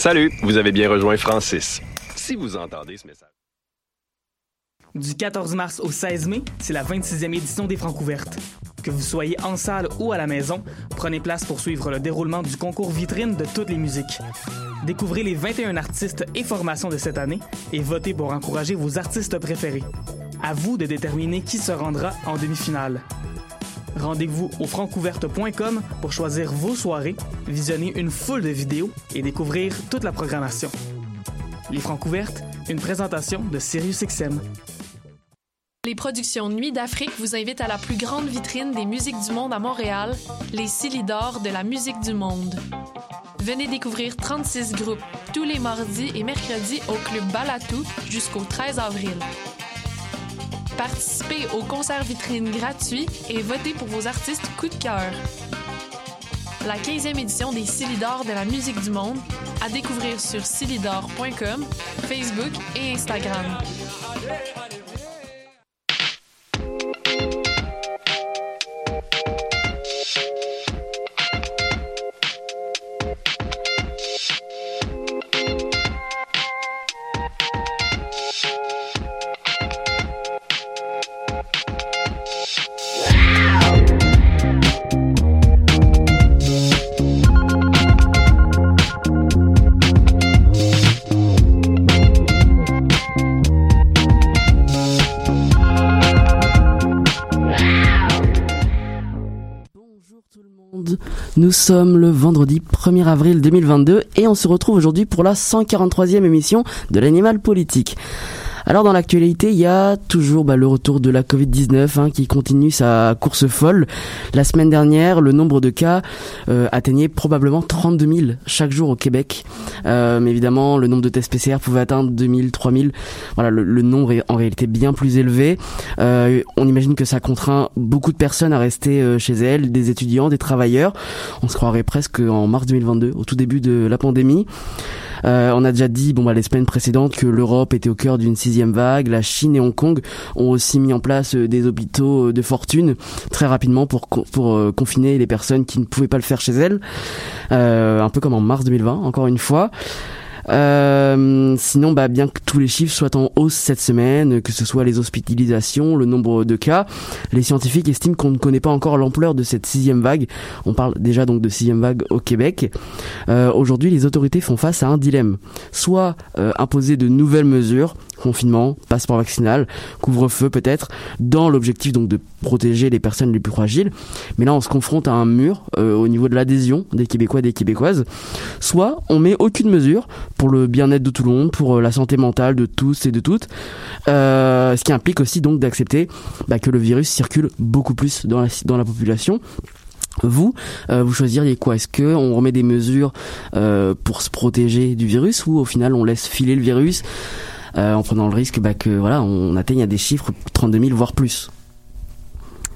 Salut, vous avez bien rejoint Francis. Si vous entendez ce message. Du 14 mars au 16 mai, c'est la 26e édition des Francs ouvertes. Que vous soyez en salle ou à la maison, prenez place pour suivre le déroulement du concours vitrine de toutes les musiques. Découvrez les 21 artistes et formations de cette année et votez pour encourager vos artistes préférés. À vous de déterminer qui se rendra en demi-finale. Rendez-vous au francouverte.com pour choisir vos soirées, visionner une foule de vidéos et découvrir toute la programmation. Les Francouvertes, une présentation de SiriusXM. Les productions Nuit d'Afrique vous invitent à la plus grande vitrine des musiques du monde à Montréal, les Silidor de la musique du monde. Venez découvrir 36 groupes tous les mardis et mercredis au Club Balatou jusqu'au 13 avril. Participez au concert vitrine gratuit et votez pour vos artistes coup de cœur. La 15e édition des Silidor de la musique du monde à découvrir sur silidor.com, Facebook et Instagram. Nous sommes le vendredi 1er avril 2022 et on se retrouve aujourd'hui pour la 143e émission de l'Animal Politique. Alors dans l'actualité, il y a toujours bah, le retour de la Covid-19 hein, qui continue sa course folle. La semaine dernière, le nombre de cas euh, atteignait probablement 32 000 chaque jour au Québec. Euh, mais évidemment, le nombre de tests PCR pouvait atteindre 2 000, 3 000. Voilà, le, nombre est en réalité bien plus élevé. Euh, on imagine que ça contraint beaucoup de personnes à rester euh, chez elles, des étudiants, des travailleurs. On se croirait presque en mars 2022, au tout début de la pandémie. Euh, on a déjà dit, bon, bah, les semaines précédentes, que l'Europe était au cœur d'une sixième vague. La Chine et Hong Kong ont aussi mis en place euh, des hôpitaux euh, de fortune très rapidement pour pour confiner les personnes qui ne pouvaient pas le faire chez elles. un peu comme en mars 2020, encore une fois. Euh, sinon, bah, bien que tous les chiffres soient en hausse cette semaine, que ce soit les hospitalisations, le nombre de cas, les scientifiques estiment qu'on ne connaît pas encore l'ampleur de cette sixième vague. On parle déjà donc de sixième vague au Québec. Euh, Aujourd'hui, les autorités font face à un dilemme. Soit euh, imposer de nouvelles mesures, confinement, passeport vaccinal, couvre-feu peut-être, dans l'objectif donc de protéger les personnes les plus fragiles. Mais là, on se confronte à un mur euh, au niveau de l'adhésion des Québécois et des Québécoises. Soit on met aucune mesure pour le bien-être de tout le monde, pour euh, la santé mentale de tous et de toutes, euh, ce qui implique aussi donc d'accepter bah, que le virus circule beaucoup plus dans la, population. Vous, vous choisiriez quoi? Est-ce que on remet des mesures pour se protéger du virus ou au final on laisse filer le virus en prenant le risque bah, que voilà on atteigne à des chiffres 32 000 voire plus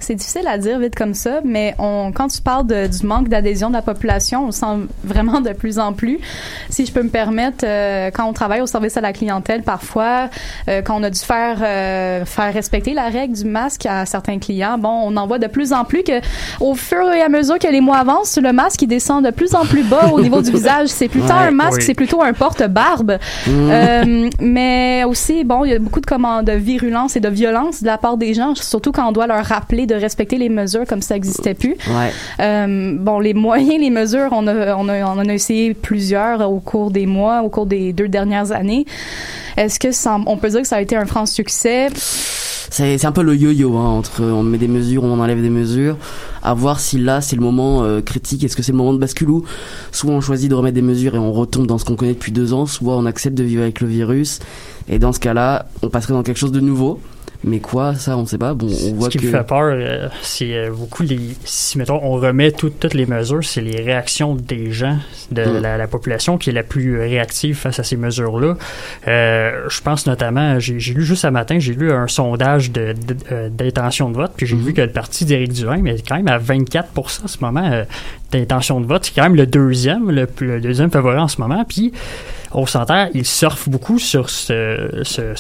c'est difficile à dire vite comme ça, mais on, quand tu parles de, du manque d'adhésion de la population, on sent vraiment de plus en plus. Si je peux me permettre, euh, quand on travaille au service à la clientèle, parfois, euh, quand on a dû faire euh, faire respecter la règle du masque à certains clients, bon, on en voit de plus en plus que, au fur et à mesure que les mois avancent, le masque il descend de plus en plus bas au niveau du visage. C'est plutôt un masque, c'est plutôt un porte-barbe. Mmh. mais aussi, bon, il y a beaucoup de commandes de virulence et de violence de la part des gens, surtout quand on doit leur rappeler de de respecter les mesures comme ça n'existait plus. Ouais. Euh, bon, les moyens, les mesures, on a, on, a, on en a essayé plusieurs au cours des mois, au cours des deux dernières années. Est-ce que ça, on peut dire que ça a été un franc succès? C'est un peu le yo-yo hein, entre on met des mesures, on enlève des mesures, à voir si là c'est le moment euh, critique, est-ce que c'est le moment de bascule ou soit on choisit de remettre des mesures et on retombe dans ce qu'on connaît depuis deux ans, soit on accepte de vivre avec le virus et dans ce cas-là on passerait dans quelque chose de nouveau mais quoi, ça, on sait pas. Bon, on voit Ce qui que... me fait peur, euh, c'est euh, beaucoup les. Si, mettons, on remet toutes les mesures, c'est les réactions des gens, de Mm. la, la population qui est la plus réactive face à ces mesures-là. Euh, je pense notamment, j'ai lu juste ce matin, j'ai lu un sondage de- de- euh, d'intention de, vote, puis j'ai Mhm. vu que le parti d'Éric Duhaime est quand même à 24% en ce moment. D'intention de vote. C'est quand même le deuxième, le, le deuxième favori en ce moment. Puis on s'entend, il surfe beaucoup sur ce, ce,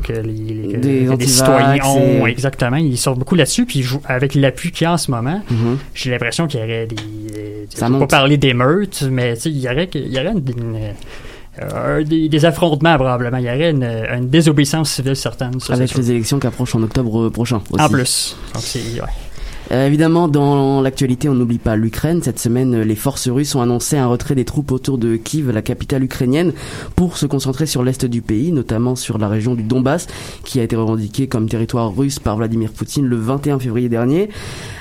que les, Des que les antivax citoyens ont. et- Exactement. Il surfe beaucoup là-dessus. Puis avec l'appui qu'il y a en ce moment, Mhm. j'ai l'impression qu'il y aurait des. des- Ça je vais pas parler d'émeutes, mais il y aurait, il y aurait une- une- euh, des, des affrontements probablement. Il y aurait une, une désobéissance civile certaine. ça, Avec les élections qui approchent en octobre euh, prochain aussi. En plus. Donc ouais. Euh, évidemment, dans l'actualité, on n'oublie pas l'Ukraine. Cette semaine, les forces russes ont annoncé un retrait des troupes autour de Kiev, la capitale ukrainienne, pour se concentrer sur l'est du pays, notamment sur la région du Donbass, qui a été revendiquée comme territoire russe par Vladimir Poutine le 21 février dernier.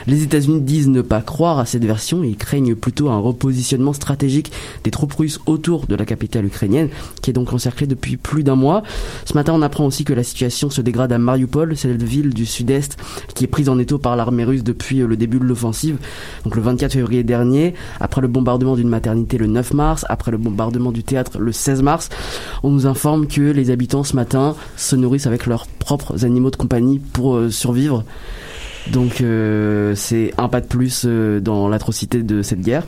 Les États-Unis disent ne pas croire à cette version. Ils craignent plutôt un repositionnement stratégique des troupes russes autour de la capitale ukrainienne, qui est donc encerclée depuis plus d'un mois. Ce matin, on apprend aussi que la situation se dégrade à Mariupol, cette ville du sud-est qui est prise en étau par l'armée russe depuis euh, le début de l'offensive, donc le 24 février dernier, après le bombardement d'une maternité le 9 mars, après le bombardement du théâtre le 16 mars. On nous informe que les habitants ce matin se nourrissent avec leurs propres animaux de compagnie pour euh, survivre. Donc euh, c'est un pas de plus dans l'atrocité de cette guerre.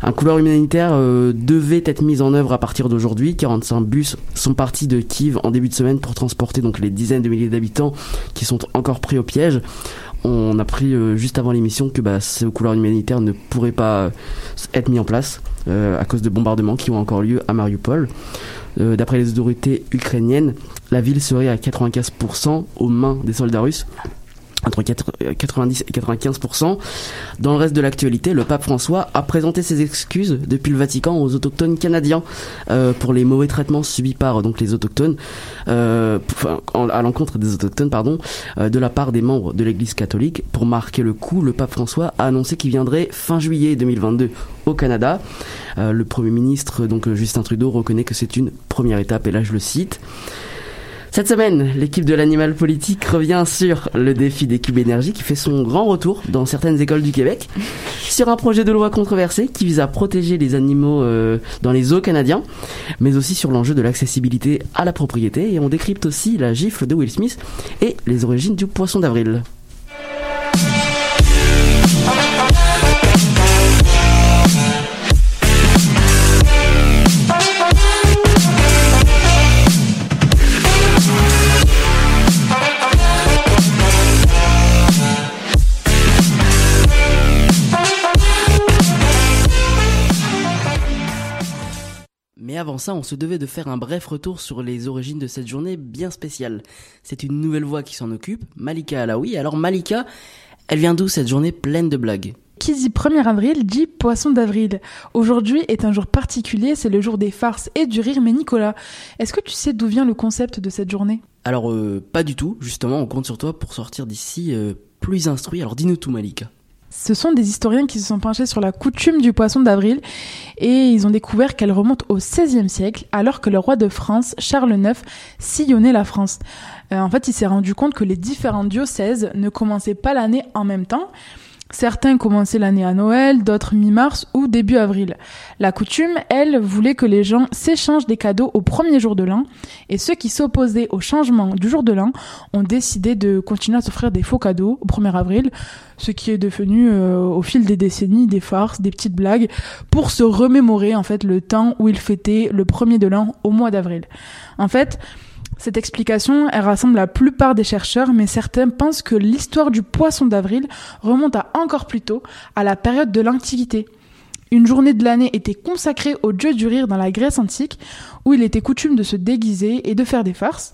Un couloir humanitaire devait être mis en œuvre à partir d'aujourd'hui. 45 bus sont partis de Kiev en début de semaine pour transporter donc les dizaines de milliers d'habitants qui sont encore pris au piège. On a pris euh, juste avant l'émission que bah, ce couloir humanitaire ne pourrait pas euh, être mis en place euh, à cause de bombardements qui ont encore lieu à Mariupol. D'après les autorités ukrainiennes, la ville serait à 95% aux mains des soldats russes entre 4 euh, 90 et 95%. Dans le reste de l'actualité, le pape François a présenté ses excuses depuis le Vatican aux autochtones canadiens euh, pour les mauvais traitements subis par donc les autochtones, euh, à l'encontre des autochtones, pardon, de la part des membres de l'Église catholique. Pour marquer le coup, le pape François a annoncé qu'il viendrait fin juillet 2022 au Canada. Le Premier ministre, donc Justin Trudeau, reconnaît que c'est une première étape, et là je le cite. Cette semaine, l'équipe de l'animal politique revient sur le défi des cubes énergie qui fait son grand retour dans certaines écoles du Québec, sur un projet de loi controversé qui vise à protéger les animaux euh, dans les eaux canadiens, mais aussi sur l'enjeu de l'accessibilité à la propriété et on décrypte aussi la gifle de Will Smith et les origines du poisson d'avril. Mais avant ça, on se devait de faire un bref retour sur les origines de cette journée bien spéciale. C'est une nouvelle voix qui s'en occupe, Malika Alaoui. Alors Malika, elle vient d'où cette journée pleine de blagues? Qui dit 1er avril dit poisson d'avril. Aujourd'hui est un jour particulier, c'est le jour des farces et du rire. Mais Nicolas, est-ce que tu sais d'où vient le concept de cette journée? Alors euh, pas du tout, justement, on compte sur toi pour sortir d'ici euh, plus instruit. Alors dis-nous tout Malika. Ce sont des historiens qui se sont penchés sur la coutume du poisson d'avril et ils ont découvert qu'elle remonte au XVIe siècle alors que le roi de France, Charles IX, sillonnait la France. Euh, en fait, il s'est rendu compte que les différents diocèses ne commençaient pas l'année en même temps. Certains commençaient l'année à Noël, d'autres mi-mars ou début avril. La coutume, elle, voulait que les gens s'échangent des cadeaux au premier jour de l'an, et ceux qui s'opposaient au changement du jour de l'an ont décidé de continuer à s'offrir des faux cadeaux au 1er avril, ce qui est devenu euh, au fil des décennies des farces, des petites blagues, pour se remémorer en fait le temps où ils fêtaient le premier de l'an au mois d'avril. En fait, cette explication, elle rassemble la plupart des chercheurs, mais certains pensent que l'histoire du poisson d'avril remonte à encore plus tôt, à la période de l'Antiquité. Une journée de l'année était consacrée au dieu du rire dans la Grèce antique, où il était coutume de se déguiser et de faire des farces.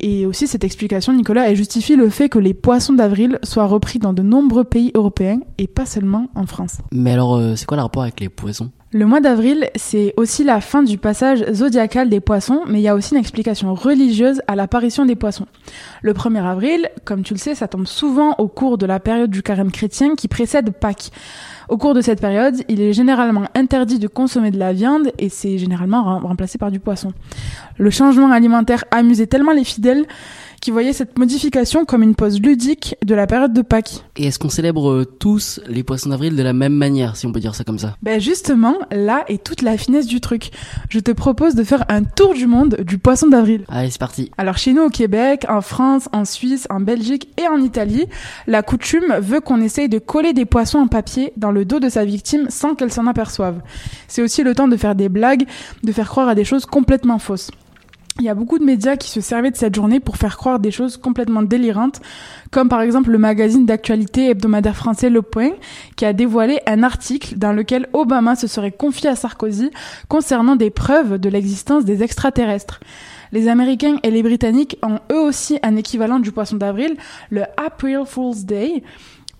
Et aussi cette explication, Nicolas, elle justifie le fait que les poissons d'avril soient repris dans de nombreux pays européens et pas seulement en France. Mais alors, euh, c'est quoi le rapport avec les poissons? Le mois d'avril, c'est aussi la fin du passage zodiacal des poissons, mais il y a aussi une explication religieuse à l'apparition des poissons. Le 1er avril, comme tu le sais, ça tombe souvent au cours de la période du carême chrétien qui précède Pâques. Au cours de cette période, il est généralement interdit de consommer de la viande et c'est généralement rem- remplacé par du poisson. Le changement alimentaire amusait tellement les fidèles qui voyaient cette modification comme une pause ludique de la période de Pâques. Et est-ce qu'on célèbre euh, tous les poissons d'avril de la même manière, si on peut dire ça comme ça? Ben justement, là est toute la finesse du truc. Je te propose de faire un tour du monde du poisson d'avril. Allez, c'est parti. Alors chez nous au Québec, en France, en Suisse, en Belgique et en Italie, la coutume veut qu'on essaye de coller des poissons en papier dans le le dos de sa victime sans qu'elle s'en aperçoive. C'est aussi le temps de faire des blagues, de faire croire à des choses complètement fausses. Il y a beaucoup de médias qui se servaient de cette journée pour faire croire des choses complètement délirantes, comme par exemple le magazine d'actualité hebdomadaire français Le Point, qui a dévoilé un article dans lequel Obama se serait confié à Sarkozy concernant des preuves de l'existence des extraterrestres. Les Américains et les Britanniques ont eux aussi un équivalent du poisson d'avril, le April Fool's Day,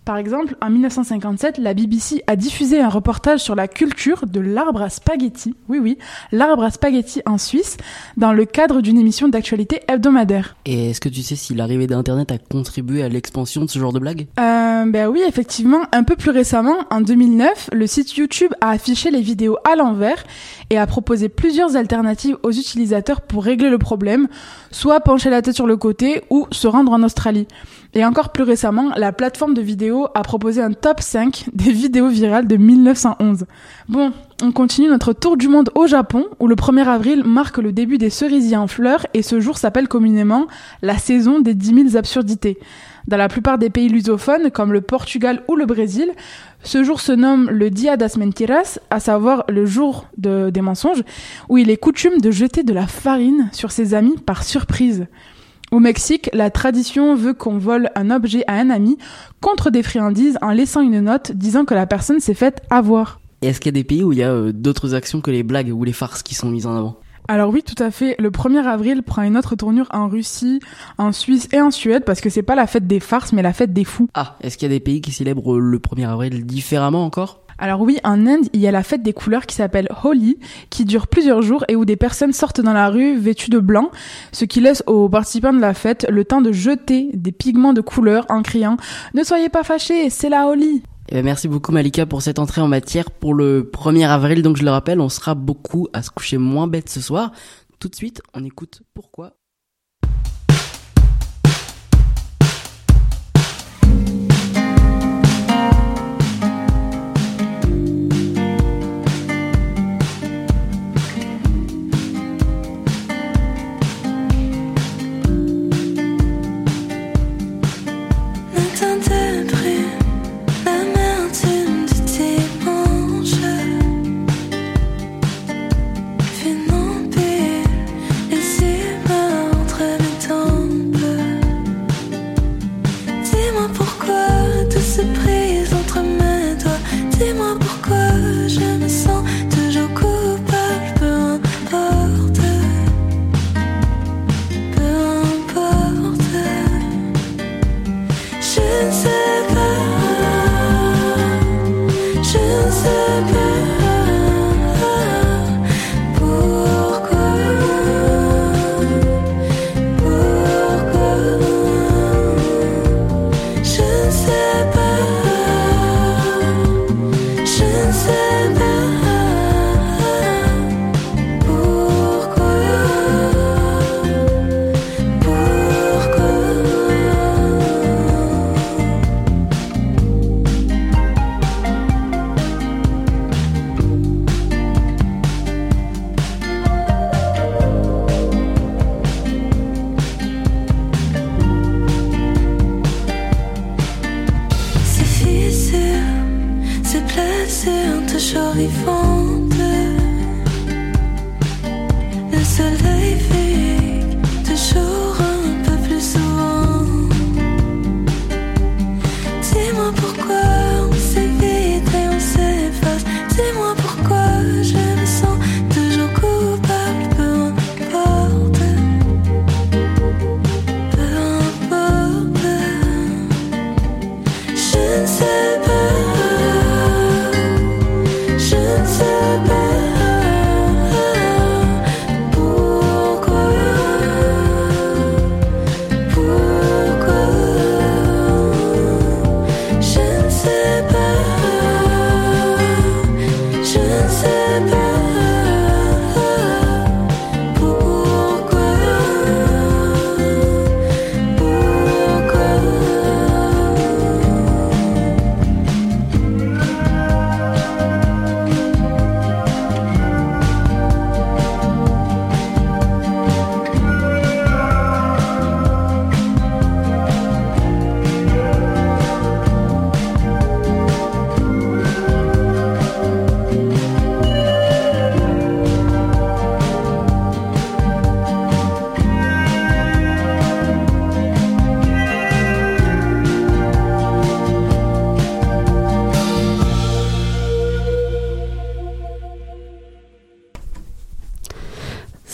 par exemple, en 1957, la BBC a diffusé un reportage sur la culture de l'arbre à spaghetti, oui oui, l'arbre à spaghetti en Suisse, dans le cadre d'une émission d'actualité hebdomadaire. Et est-ce que tu sais si l'arrivée d'Internet a contribué à l'expansion de ce genre de blague? Euh, Ben oui, effectivement, un peu plus récemment, en 2009, le site YouTube a affiché les vidéos à l'envers et a proposé plusieurs alternatives aux utilisateurs pour régler le problème, soit pencher la tête sur le côté ou se rendre en Australie. Et encore plus récemment, la plateforme de vidéo a proposé un top 5 des vidéos virales de 1911. Bon, on continue notre tour du monde au Japon, où le 1er avril marque le début des cerisiers en fleurs et ce jour s'appelle communément la saison des 10 000 absurdités. Dans la plupart des pays lusophones, comme le Portugal ou le Brésil, ce jour se nomme le Dia das Mentiras, à savoir le jour de, des mensonges, où il est coutume de jeter de la farine sur ses amis par surprise. Au Mexique, la tradition veut qu'on vole un objet à un ami contre des friandises en laissant une note disant que la personne s'est faite avoir. Est-ce qu'il y a des pays où il y a euh, d'autres actions que les blagues ou les farces qui sont mises en avant? Alors oui, tout à fait. Le 1er avril prend une autre tournure en Russie, en Suisse et en Suède parce que c'est pas la fête des farces mais la fête des fous. Ah, est-ce qu'il y a des pays qui célèbrent le 1er avril différemment encore? Alors oui, en Inde, il y a la fête des couleurs qui s'appelle Holi, qui dure plusieurs jours et où des personnes sortent dans la rue vêtues de blanc, ce qui laisse aux participants de la fête le temps de jeter des pigments de couleur en criant ⁇ Ne soyez pas fâchés, c'est la Holi !⁇ eh ben, merci beaucoup Malika pour cette entrée en matière pour le 1er avril. Donc je le rappelle, on sera beaucoup à se coucher moins bête ce soir. Tout de suite, on écoute pourquoi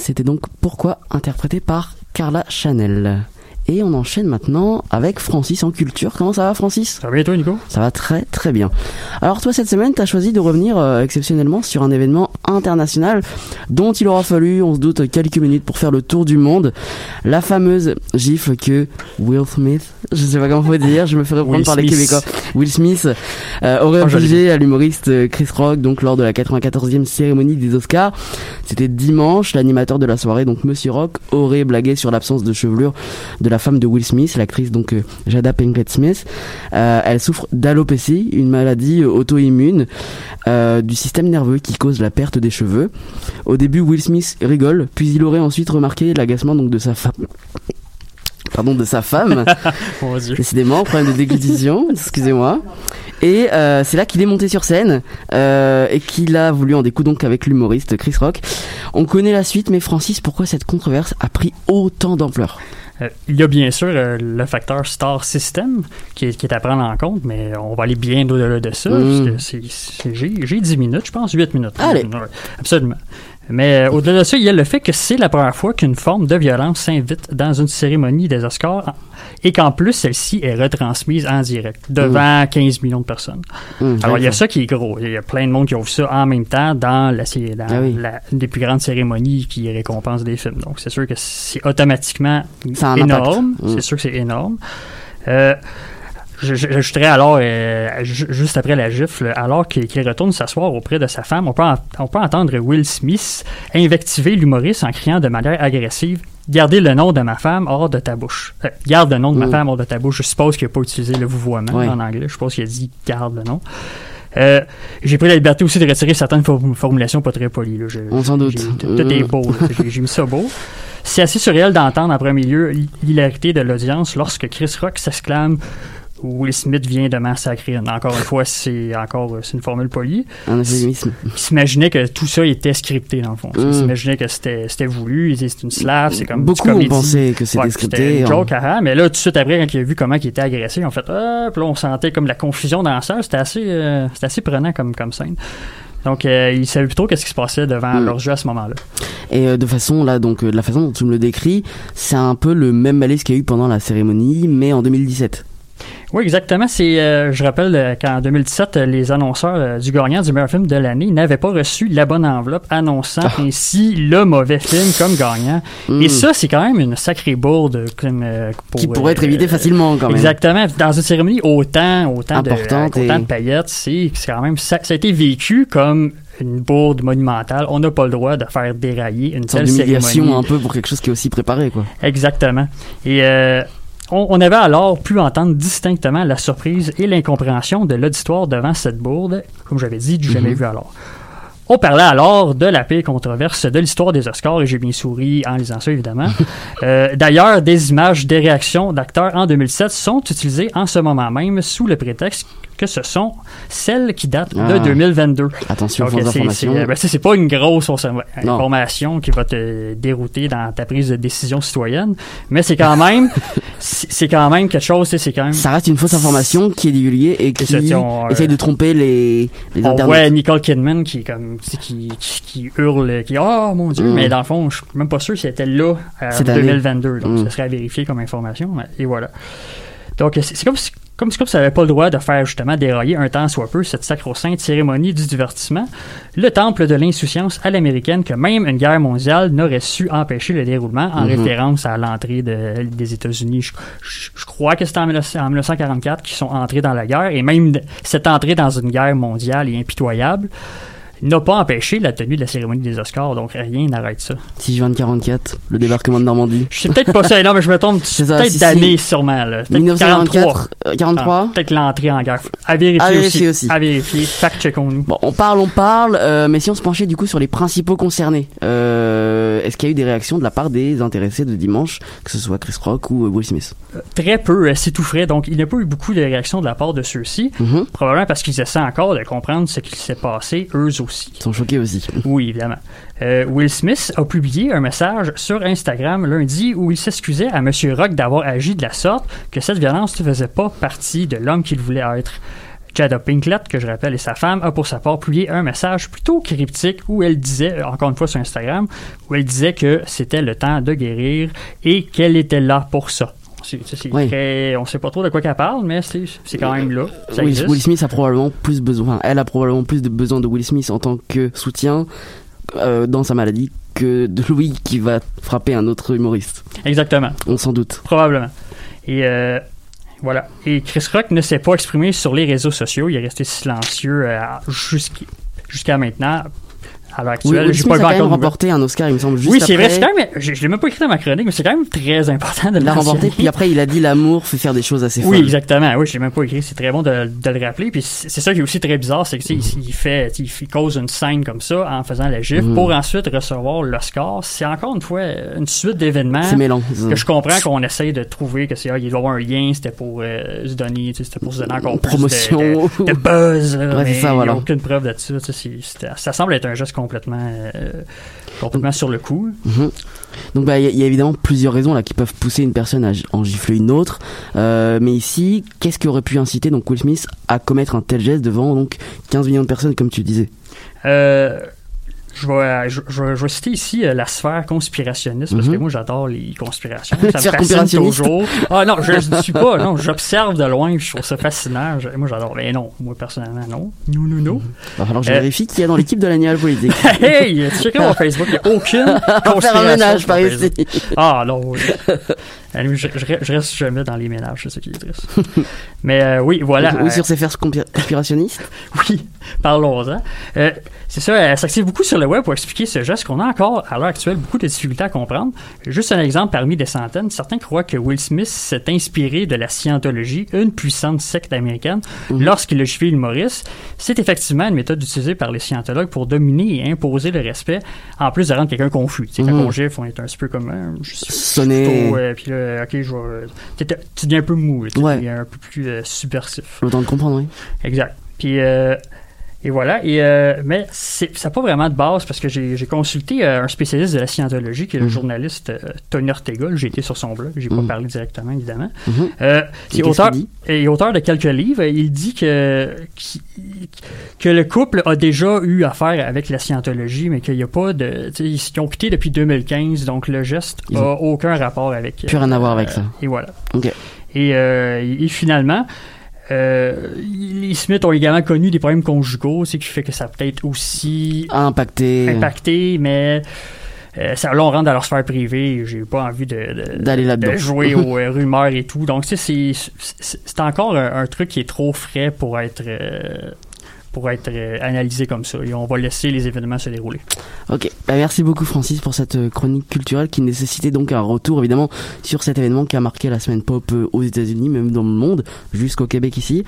C'était donc Pourquoi interprété par Carla Chanel. Et on enchaîne maintenant avec Francis en culture. Comment ça va Francis? Ça va bien toi Nico? Ça va très très bien. Alors toi cette semaine, tu as choisi de revenir euh, exceptionnellement sur un événement international dont il aura fallu, on se doute, quelques minutes pour faire le tour du monde. La fameuse gifle que Will Smith, je sais pas comment faut dire, je me fais reprendre Will par les. Québécois, Will Smith euh, aurait Oh, à l'humoriste euh, Chris Rock donc lors de la 94e cérémonie des Oscars. C'était dimanche, l'animateur de la soirée donc Monsieur Rock aurait blagué sur l'absence de chevelure de la femme de Will Smith, l'actrice donc euh, Jada Pinkett Smith. Euh, elle souffre d'alopécie, une maladie euh, auto-immune euh, du système nerveux qui cause la perte des cheveux. Au début, Will Smith rigole, puis il aurait ensuite remarqué l'agacement donc de sa femme. Pardon, de sa femme. Mon Dieu. Décidément, problème de déglutition, excusez-moi. Et euh, c'est là qu'il est monté sur scène euh, et qu'il a voulu en découdre donc avec l'humoriste Chris Rock. On connaît la suite, mais Francis, pourquoi cette controverse a pris autant d'ampleur? Euh, il y a bien sûr euh, le facteur star system qui est, qui est à prendre en compte, mais on va aller bien au-delà de ça. Mm. J'ai j'ai 10 minutes, je pense, 8 minutes. Allez. Absolument. Mais euh, au-delà de ça, il y a le fait que c'est la première fois qu'une forme de violence s'invite dans une cérémonie des Oscars et qu'en plus, celle-ci est retransmise en direct devant 15 millions de personnes. Alors, il y a ça qui est gros. Il y a plein de monde qui ont vu ça en même temps dans, la, dans Ah oui. la- une des plus grandes cérémonies qui récompensent des films. Donc, c'est sûr que c'est automatiquement Ça énorme. C'est sûr que c'est énorme. Euh, J'ajouterais alors, euh, ju- juste après la gifle, alors qu'il retourne s'asseoir auprès de sa femme, on peut, en- on peut entendre Will Smith invectiver l'humoriste en criant de manière agressive Gardez le nom de ma femme hors de ta bouche. Euh, garde le nom de ma Mm. femme hors de ta bouche. Je suppose qu'il n'a pas utilisé le vouvoiement Ouais. en anglais. Je suppose qu'il a dit garde le nom. Euh, j'ai pris la liberté aussi de retirer certaines form- formulations pas très polies. là. Je- On s'en doute. Tout est Mm. beau. J'ai mis ça beau. C'est assez surréel d'entendre en premier lieu l'hilarité de l'audience lorsque Chris Rock s'exclame Will Smith vient de massacrer. Encore une fois, c'est encore c'est une formule polie. Un euphémisme. Il s'imaginait que tout ça était scripté dans le fond. Mm. Il s'imaginait que c'était c'était voulu. C'est une slave, c'est comme Beaucoup ont pensé que c'était Ouais, scripté. Une joke, ah, mais là, tout de suite après, quand il a vu comment il était agressé, on fait Ah, puis là, on sentait comme la confusion dans la salle. C'était assez, euh, c'était assez prenant comme, comme scène. Donc, euh, ils savaient plus trop qu'est-ce qui se passait devant Mm. leur jeu à ce moment-là. Et euh, de façon là, donc euh, de la façon dont tu me le décris, c'est un peu le même malaise qu'il y a eu pendant la cérémonie, mais en 2017. Oui, exactement. C'est, euh, je rappelle euh, qu'en 2017, euh, les annonceurs euh, du gagnant du meilleur film de l'année n'avaient pas reçu la bonne enveloppe annonçant ainsi le mauvais film comme gagnant. Mm. Et ça, c'est quand même une sacrée bourde comme, pour, qui pourrait être euh, évité facilement quand même. Exactement. Dans une cérémonie autant, autant de, Importante avec autant et- de paillettes, c'est c'est quand même ça, ça a été vécu comme une bourde monumentale. On n'a pas le droit de faire dérailler une telle cérémonie. un peu pour quelque chose qui est aussi préparé quoi. Exactement. Et on, on avait alors pu entendre distinctement la surprise et l'incompréhension de l'auditoire devant cette bourde, comme j'avais dit, du jamais Mhm. vu alors. On parlait alors de la pire controverse de l'histoire des Oscars et j'ai bien souri en lisant ça évidemment. Euh, D'ailleurs, des images des réactions d'acteurs en 2007 sont utilisées en ce moment même sous le prétexte que ce sont celles qui datent de Ah. 2022. Attention, Donc, fausse c'est- euh, ben, pas une grosse Non. information qui va te dérouter dans ta prise de décision citoyenne, mais c'est quand même, c'est quand même quelque chose, tu sais, c'est quand même. Ça reste une fausse information qui est divulguée et qui on, euh, essaye de tromper les, les On voit Nicole Kidman qui comme qui, qui, qui hurle, qui oh mon dieu, Mm. mais dans le fond, je suis même pas sûr si elle était là en Cette année. 2022, donc Mm. ça serait à vérifier comme information, et voilà. Donc c'est comme si comme ça n'avait pas le droit de faire justement dérailler un temps soit peu cette sacro-sainte cérémonie du divertissement, le temple de l'insouciance à l'américaine que même une guerre mondiale n'aurait su empêcher le déroulement en Mhm. référence à l'entrée de- des États-Unis. Je, je- je crois que c'était en, 19- en 1944 qu'ils sont entrés dans la guerre et même de- cette entrée dans une guerre mondiale est impitoyable n'a pas empêché la tenue de la cérémonie des Oscars, donc rien n'arrête ça. 6 juin de 44, le débarquement de Normandie. Je sais peut-être pas ça, non, mais je me trompe C'est peut-être si, d'année si. sûrement. Là. Peut-être 1944, euh, 43. Ah, peut-être l'entrée en guerre. À vérifier, À aussi. vérifier aussi. À vérifier. Fact-checkons-nous. Bon, on parle, on parle, euh, mais si on se penchait du coup sur les principaux concernés, euh, est-ce qu'il y a eu des réactions de la part des intéressés de dimanche, que ce soit Chris Rock ou Will Smith? Très peu, c'est tout frais, donc il n'y a pas eu beaucoup de réactions de la part de ceux-ci. Mhm. Probablement parce qu'ils essaient encore de comprendre ce qui s'est passé, eux aussi. Ils sont choqués aussi. Oui, évidemment. Euh, Will Smith a publié un message sur Instagram lundi où il s'excusait à M. Rock d'avoir agi de la sorte, que cette violence ne faisait pas partie de l'homme qu'il voulait être. Jada Pinklet, que je rappelle est sa femme, a pour sa part publié un message plutôt cryptique où elle disait, encore une fois sur Instagram, où elle disait que c'était le temps de guérir et qu'elle était là pour ça. C'est, c'est Oui. très- on sait pas trop de quoi qu'elle parle, mais c'est, c'est quand même là. Ça Will, existe. Will Smith a probablement plus besoin, elle a probablement plus de besoin de Will Smith en tant que soutien euh, dans sa maladie que de Louis qui va frapper un autre humoriste. Exactement. On s'en doute. Probablement. Et euh, voilà. Et Chris Rock ne s'est pas exprimé sur les réseaux sociaux. Il est resté silencieux euh, jusqu'à jusqu'à maintenant. À l'heure actuelle, Will j'ai pas a quand même remporté un Oscar, il me semble, juste Oui, c'est vrai. après. C'est quand même. Je, je l'ai même pas écrit dans ma chronique, mais c'est quand même très important de le remporté, mentionner. puis après il a dit l'amour fait faire des choses assez Oui, folles. exactement. Oui, je l'ai même pas écrit. C'est très bon de, de le rappeler. Puis c'est ça qui est aussi très bizarre, c'est que il, il fait, il cause une scène comme ça en faisant la gifle Mhm. pour ensuite recevoir l'Oscar. C'est encore une fois une suite d'événements C'est mêlant. que je comprends qu'on essaye de trouver que c'est ah, il doit y avoir un lien, c'était pour euh, se donner, c'était pour se donner encore plus Promotion. de, de, de buzz. Là, Ouais, mais ça, voilà. Il n'y a aucune preuve c'était- ça semble être un geste complètement, euh, complètement sur le coup. Mhm. Donc bah il y, a- il y a évidemment plusieurs raisons là qui peuvent pousser une personne à en gifler une autre. Euh, mais ici, qu'est-ce qui aurait pu inciter donc Will Smith à commettre un tel geste devant donc 15 millions de personnes comme tu disais? Euh, je vais, je, je vais- je vais citer ici euh, la sphère conspirationniste parce Mhm. que moi j'adore les conspirations. La ça me sphère fascine conspirationniste. toujours. Ah non, je ne suis pas. Non, j'observe de loin. Je trouve ça fascinant. Je- moi j'adore. Mais non, moi personnellement non. Non non non. Falloir que je Euh. vérifie qui y a dans l'équipe de l'animal politique. hey, checkez mon Facebook. Il n'y a aucune. On va faire un conspiration ménage par ici. Ah non. oui. Je, je, je reste jamais dans les ménages, c'est ça qui est triste. Mais euh, oui, voilà. Oui, euh, sur ces fers compir- conspirationnistes? oui, parlons-en. Euh, c'est ça, elle s'active beaucoup sur le web pour expliquer ce geste qu'on a encore, à l'heure actuelle, beaucoup de difficultés à comprendre. Juste un exemple parmi des centaines. Certains croient que Will Smith s'est inspiré de la scientologie, une puissante secte américaine, Mhm. lorsqu'il a juivé l'humoriste. C'est effectivement une méthode utilisée par les scientologues pour dominer et imposer le respect, en plus de rendre quelqu'un confus. Tu sais, quand Mhm. on gifle, on est un petit peu comme... euh, je suis Sonner. plutôt, puis là, ok, je vais... t'es- Tu deviens un peu mou, tu Ouais. un peu plus euh, subversif. Le temps de comprendre, oui. Exact. Puis, euh, et voilà. Et, euh, mais ça n'a pas vraiment de base parce que j'ai, consulté euh, un spécialiste de la scientologie qui est le Mhm. journaliste euh, Tony Ortega. J'ai été sur son blog. J'ai pas Mhm. parlé directement, évidemment. Euh, c'est qu'est-ce auteur, et de quelques livres. Il dit que, que le couple a déjà eu affaire avec la scientologie, mais qu'il n'y a pas de. Ils ont quitté depuis 2015, donc le geste n'a aucun rapport avec. Plus rien à voir avec ça. Et voilà. Et, et finalement, les Smith ont également connu des problèmes conjugaux, c'est qui fait que ça a peut-être aussi impacté. impacté, mais euh, ça là on rentre dans leur sphère privée. J'ai pas envie de, de- D'aller là-dedans. de jouer aux euh, rumeurs et tout. Donc c'est c'est encore un, un truc qui est trop frais pour être euh, pour être euh, analysé comme ça. Et on va laisser les événements se dérouler. Ok, bah, merci beaucoup Francis pour cette euh, chronique culturelle qui nécessitait donc un retour évidemment sur cet événement qui a marqué la semaine pop euh, aux États-Unis, même dans le monde, jusqu'au Québec ici.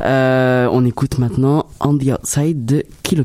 On écoute maintenant On the Outside de Kilo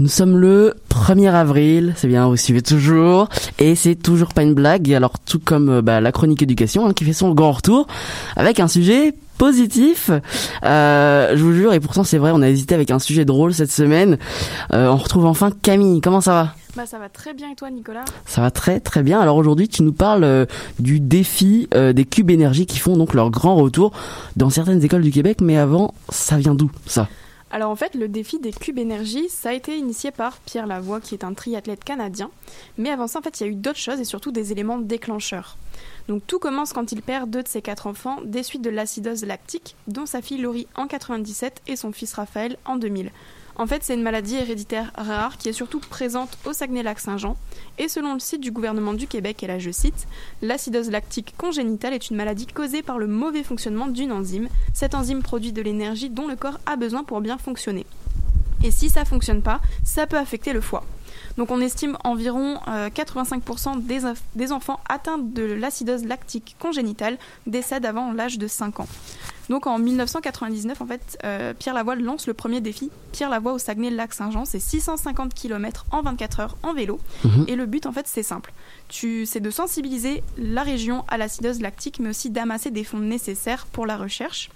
Nous sommes le 1er avril, c'est bien, vous suivez toujours, et c'est toujours pas une blague, alors tout comme euh, bah, la chronique éducation hein, qui fait son grand retour, avec un sujet positif, euh, je vous jure, et pourtant c'est vrai, on a hésité avec un sujet drôle cette semaine, Euh, on retrouve enfin Camille, comment ça va? Bah ça va très bien et toi Nicolas? Ça va très très bien, alors aujourd'hui tu nous parles euh, du défi euh, des cubes énergie qui font donc leur grand retour dans certaines écoles du Québec, mais avant, ça vient d'où ça? Alors en fait le défi des cubes énergie ça a été initié par Pierre Lavoie qui est un triathlète canadien. Mais avant ça en fait il y a eu d'autres choses et surtout des éléments déclencheurs. Donc tout commence quand il perd deux de ses quatre enfants des suites de l'acidose lactique dont sa fille Laurie en 97 et son fils Raphaël en 2000. En fait, c'est une maladie héréditaire rare qui est surtout présente au Saguenay-Lac-Saint-Jean. Et selon le site du gouvernement du Québec, et là je cite, l'acidose lactique congénitale est une maladie causée par le mauvais fonctionnement d'une enzyme. Cette enzyme produit de l'énergie dont le corps a besoin pour bien fonctionner. Et si ça fonctionne pas, ça peut affecter le foie. Donc on estime environ euh, 85% des, enf- des enfants atteints de l'acidose lactique congénitale décèdent avant l'âge de 5 ans. Donc en 1999, en fait, euh, Pierre Lavoie lance le premier défi. Pierre Lavoie au Saguenay-Lac-Saint-Jean, c'est 650 km en 24 heures en vélo. Mhm. Et le but, en fait, c'est simple. C'est de sensibiliser la région à l'acidose lactique, mais aussi d'amasser des fonds nécessaires pour la recherche.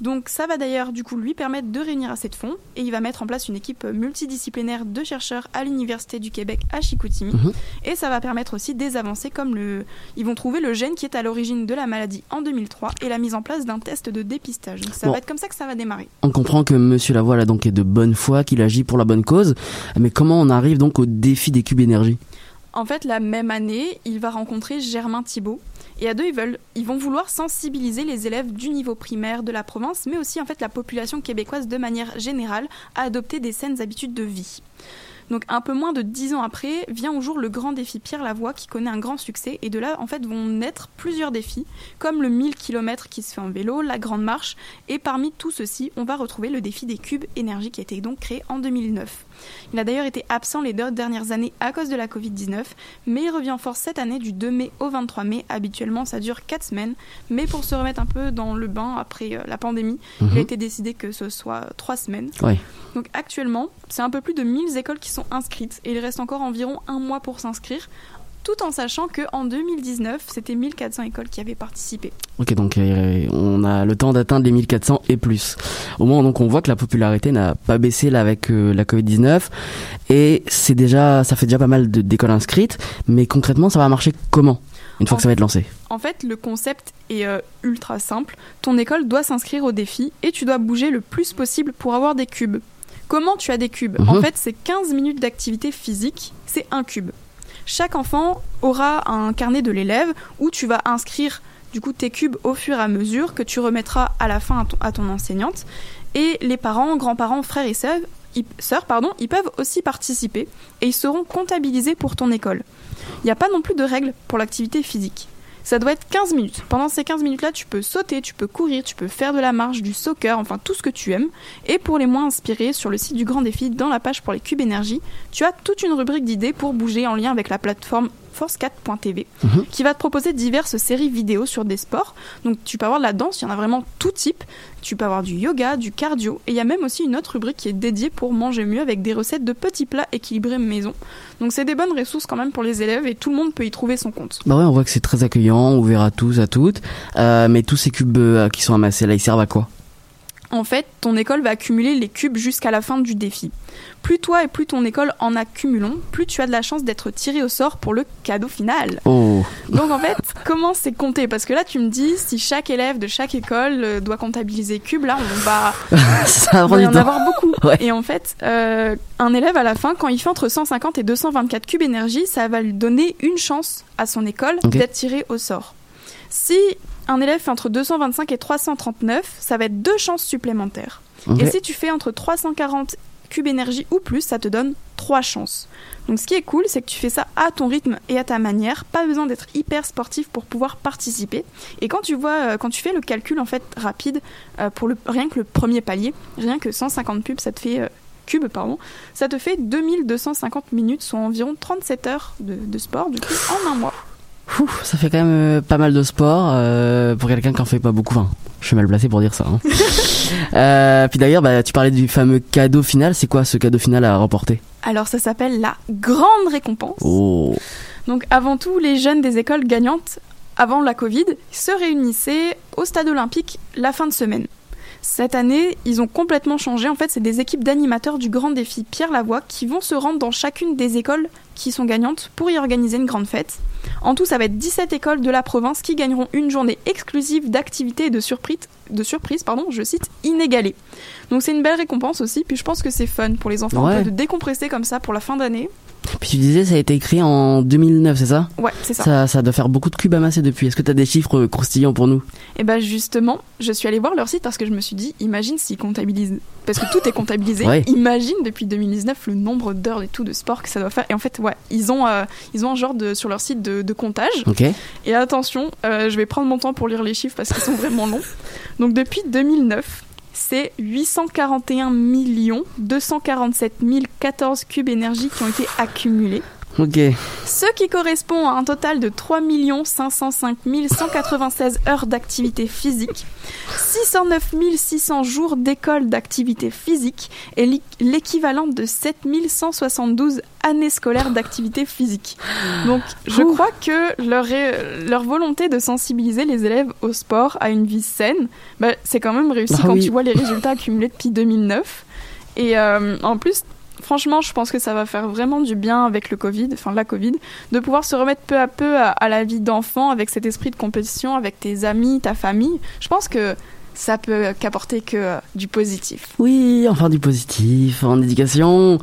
Donc ça va d'ailleurs du coup lui permettre de réunir assez de fonds et il va mettre en place une équipe multidisciplinaire de chercheurs à l'université du Québec à Chicoutimi Mhm. et ça va permettre aussi des avancées comme le ils vont trouver le gène qui est à l'origine de la maladie en 2003 et la mise en place d'un test de dépistage. Donc ça Bon. va être comme ça que ça va démarrer. On comprend que Monsieur Lavoie là donc est de bonne foi, qu'il agit pour la bonne cause, mais comment on arrive donc au défi des cubes énergie? En fait, la même année, il va rencontrer Germain Thibault. Et à deux, ils, veulent, ils vont vouloir sensibiliser les élèves du niveau primaire de la province, mais aussi en fait la population québécoise de manière générale à adopter des saines habitudes de vie. Donc un peu moins de dix ans après, vient au jour le grand défi Pierre Lavoie qui connaît un grand succès et de là en fait vont naître plusieurs défis comme le 1000 km qui se fait en vélo, la grande marche et parmi tout ceci, on va retrouver le défi des cubes énergie qui a été donc créé en 2009. Il a d'ailleurs été absent les deux dernières années à cause de la Covid-19, mais il revient en force cette année du 2 mai au 23 mai. Habituellement, ça dure 4 semaines, mais pour se remettre un peu dans le bain après euh, la pandémie, il a Mhm. été décidé que ce soit 3 semaines. Donc actuellement, c'est un peu plus de 1000 écoles qui sont inscrites et il reste encore environ un mois pour s'inscrire, tout en sachant que en 2019, c'était 1400 écoles qui avaient participé. Ok, donc euh, on a le temps d'atteindre les 1400 et plus. Au moins, donc on voit que la popularité n'a pas baissé là avec euh, la Covid-19 et c'est déjà, ça fait déjà pas mal de- d'écoles inscrites. Mais concrètement, ça va marcher comment une fois En- que ça va être lancé? En fait, le concept est euh, ultra simple. Ton école doit s'inscrire au défi et tu dois bouger le plus possible pour avoir des cubes. Comment tu as des cubes? Mhm. En fait, c'est 15 minutes d'activité physique, c'est un cube. Chaque enfant aura un carnet de l'élève où tu vas inscrire du coup tes cubes au fur et à mesure que tu remettras à la fin à ton, enseignante. Et les parents, grands-parents, frères et sœurs, pardon, ils peuvent aussi participer et ils seront comptabilisés pour ton école. Il n'y a pas non plus de règles pour l'activité physique. Ça doit être 15 minutes. Pendant ces 15 minutes-là, tu peux sauter, tu peux courir, tu peux faire de la marche, du soccer, enfin tout ce que tu aimes. Et pour les moins inspirés, sur le site du Grand Défi, dans la page pour les cubes énergie, tu as toute une rubrique d'idées pour bouger en lien avec la plateforme force4.tv Mhm. qui va te proposer diverses séries vidéo sur des sports. Donc tu peux avoir de la danse, il y en a vraiment tout type. Tu peux avoir du yoga, du cardio et il y a même aussi une autre rubrique qui est dédiée pour manger mieux avec des recettes de petits plats équilibrés maison. Donc c'est des bonnes ressources quand même pour les élèves et tout le monde peut y trouver son compte. Bah ouais, on voit que c'est très accueillant, ouvert à tous, à toutes. Euh, mais tous ces cubes euh, qui sont amassés là, ils servent à quoi? En fait, ton école va accumuler les cubes jusqu'à la fin du défi. Plus toi et plus ton école en accumulons, plus tu as de la chance d'être tiré au sort pour le cadeau final. Oh, Donc en fait, comment c'est compté? Parce que là, tu me dis, si chaque élève de chaque école euh, doit comptabiliser cubes, là, on va, ça y en avoir beaucoup. Ouais. Et en fait, euh, un élève à la fin, quand il fait entre 150 et 224 cubes énergie, ça va lui donner une chance à son école d'être tiré au sort. Si un élève fait entre 225 et 339, ça va être deux chances supplémentaires. Et si tu fais entre 340 cubes énergie ou plus, ça te donne 3 chances. Donc ce qui est cool, c'est que tu fais ça à ton rythme et à ta manière, pas besoin d'être hyper sportif pour pouvoir participer. Et quand tu vois, euh, quand tu fais le calcul en fait rapide euh, pour le rien que le premier palier, rien que 150 pubs, ça te fait euh, cubes, pardon, ça te fait 2250 minutes, soit environ 37 heures de, de sport du coup en un mois. Ça fait quand même euh, pas mal de sport euh, pour quelqu'un qui en fait pas beaucoup. Enfin, Je suis mal placé pour dire ça. hein. Euh, puis d'ailleurs, bah, tu parlais du fameux cadeau final. C'est quoi ce cadeau final à remporter? Alors ça s'appelle la grande récompense. Oh, Donc avant tout, les jeunes des écoles gagnantes, avant la Covid, se réunissaient au stade olympique la fin de semaine. Cette année, ils ont complètement changé. En fait, c'est des équipes d'animateurs du Grand Défi Pierre Lavoie qui vont se rendre dans chacune des écoles qui sont gagnantes pour y organiser une grande fête. En tout, ça va être 17 écoles de la province qui gagneront une journée exclusive d'activités et de surprises, de pardon, je cite, inégalées. Donc c'est une belle récompense aussi, puis je pense que c'est fun pour les enfants un Ouais. peu de décompresser comme ça pour la fin d'année. puis tu disais ça a été écrit en 2009, c'est ça? Ouais, c'est ça. ça, ça doit faire beaucoup de cubes amasser depuis. Est-ce que tu as des chiffres croustillants pour nous? Et ben justement, je suis allée voir leur site parce que je me suis dit, imagine s'ils comptabilisent, parce que tout est comptabilisé. Ouais. Imagine depuis 2019 le nombre d'heures et tout de sport que ça doit faire. Et en fait, ouais, ils ont, euh, ils ont un genre de sur leur site de, de comptage. Et attention, euh, je vais prendre mon temps pour lire les chiffres parce qu'ils sont vraiment longs. Donc depuis 2009, c'est 841 247 014 cubes énergie qui ont été accumulés. Ok. Ce qui correspond à un total de 3 505 196 heures d'activité physique, 609 600 jours d'école d'activité physique et l'é- l'équivalent de 7 172 années scolaires d'activité physique. Donc je Ouh. crois que leur, leur volonté de sensibiliser les élèves au sport, à une vie saine, bah, c'est quand même réussi Ah quand oui. tu vois les résultats accumulés depuis 2009. Et euh, en plus, franchement, je pense que ça va faire vraiment du bien avec le Covid, enfin la Covid, de pouvoir se remettre peu à peu à, la vie d'enfant avec cet esprit de compétition, avec tes amis, ta famille. Je pense que ça peut qu'apporter que euh, du positif. Oui, enfin du positif en éducation.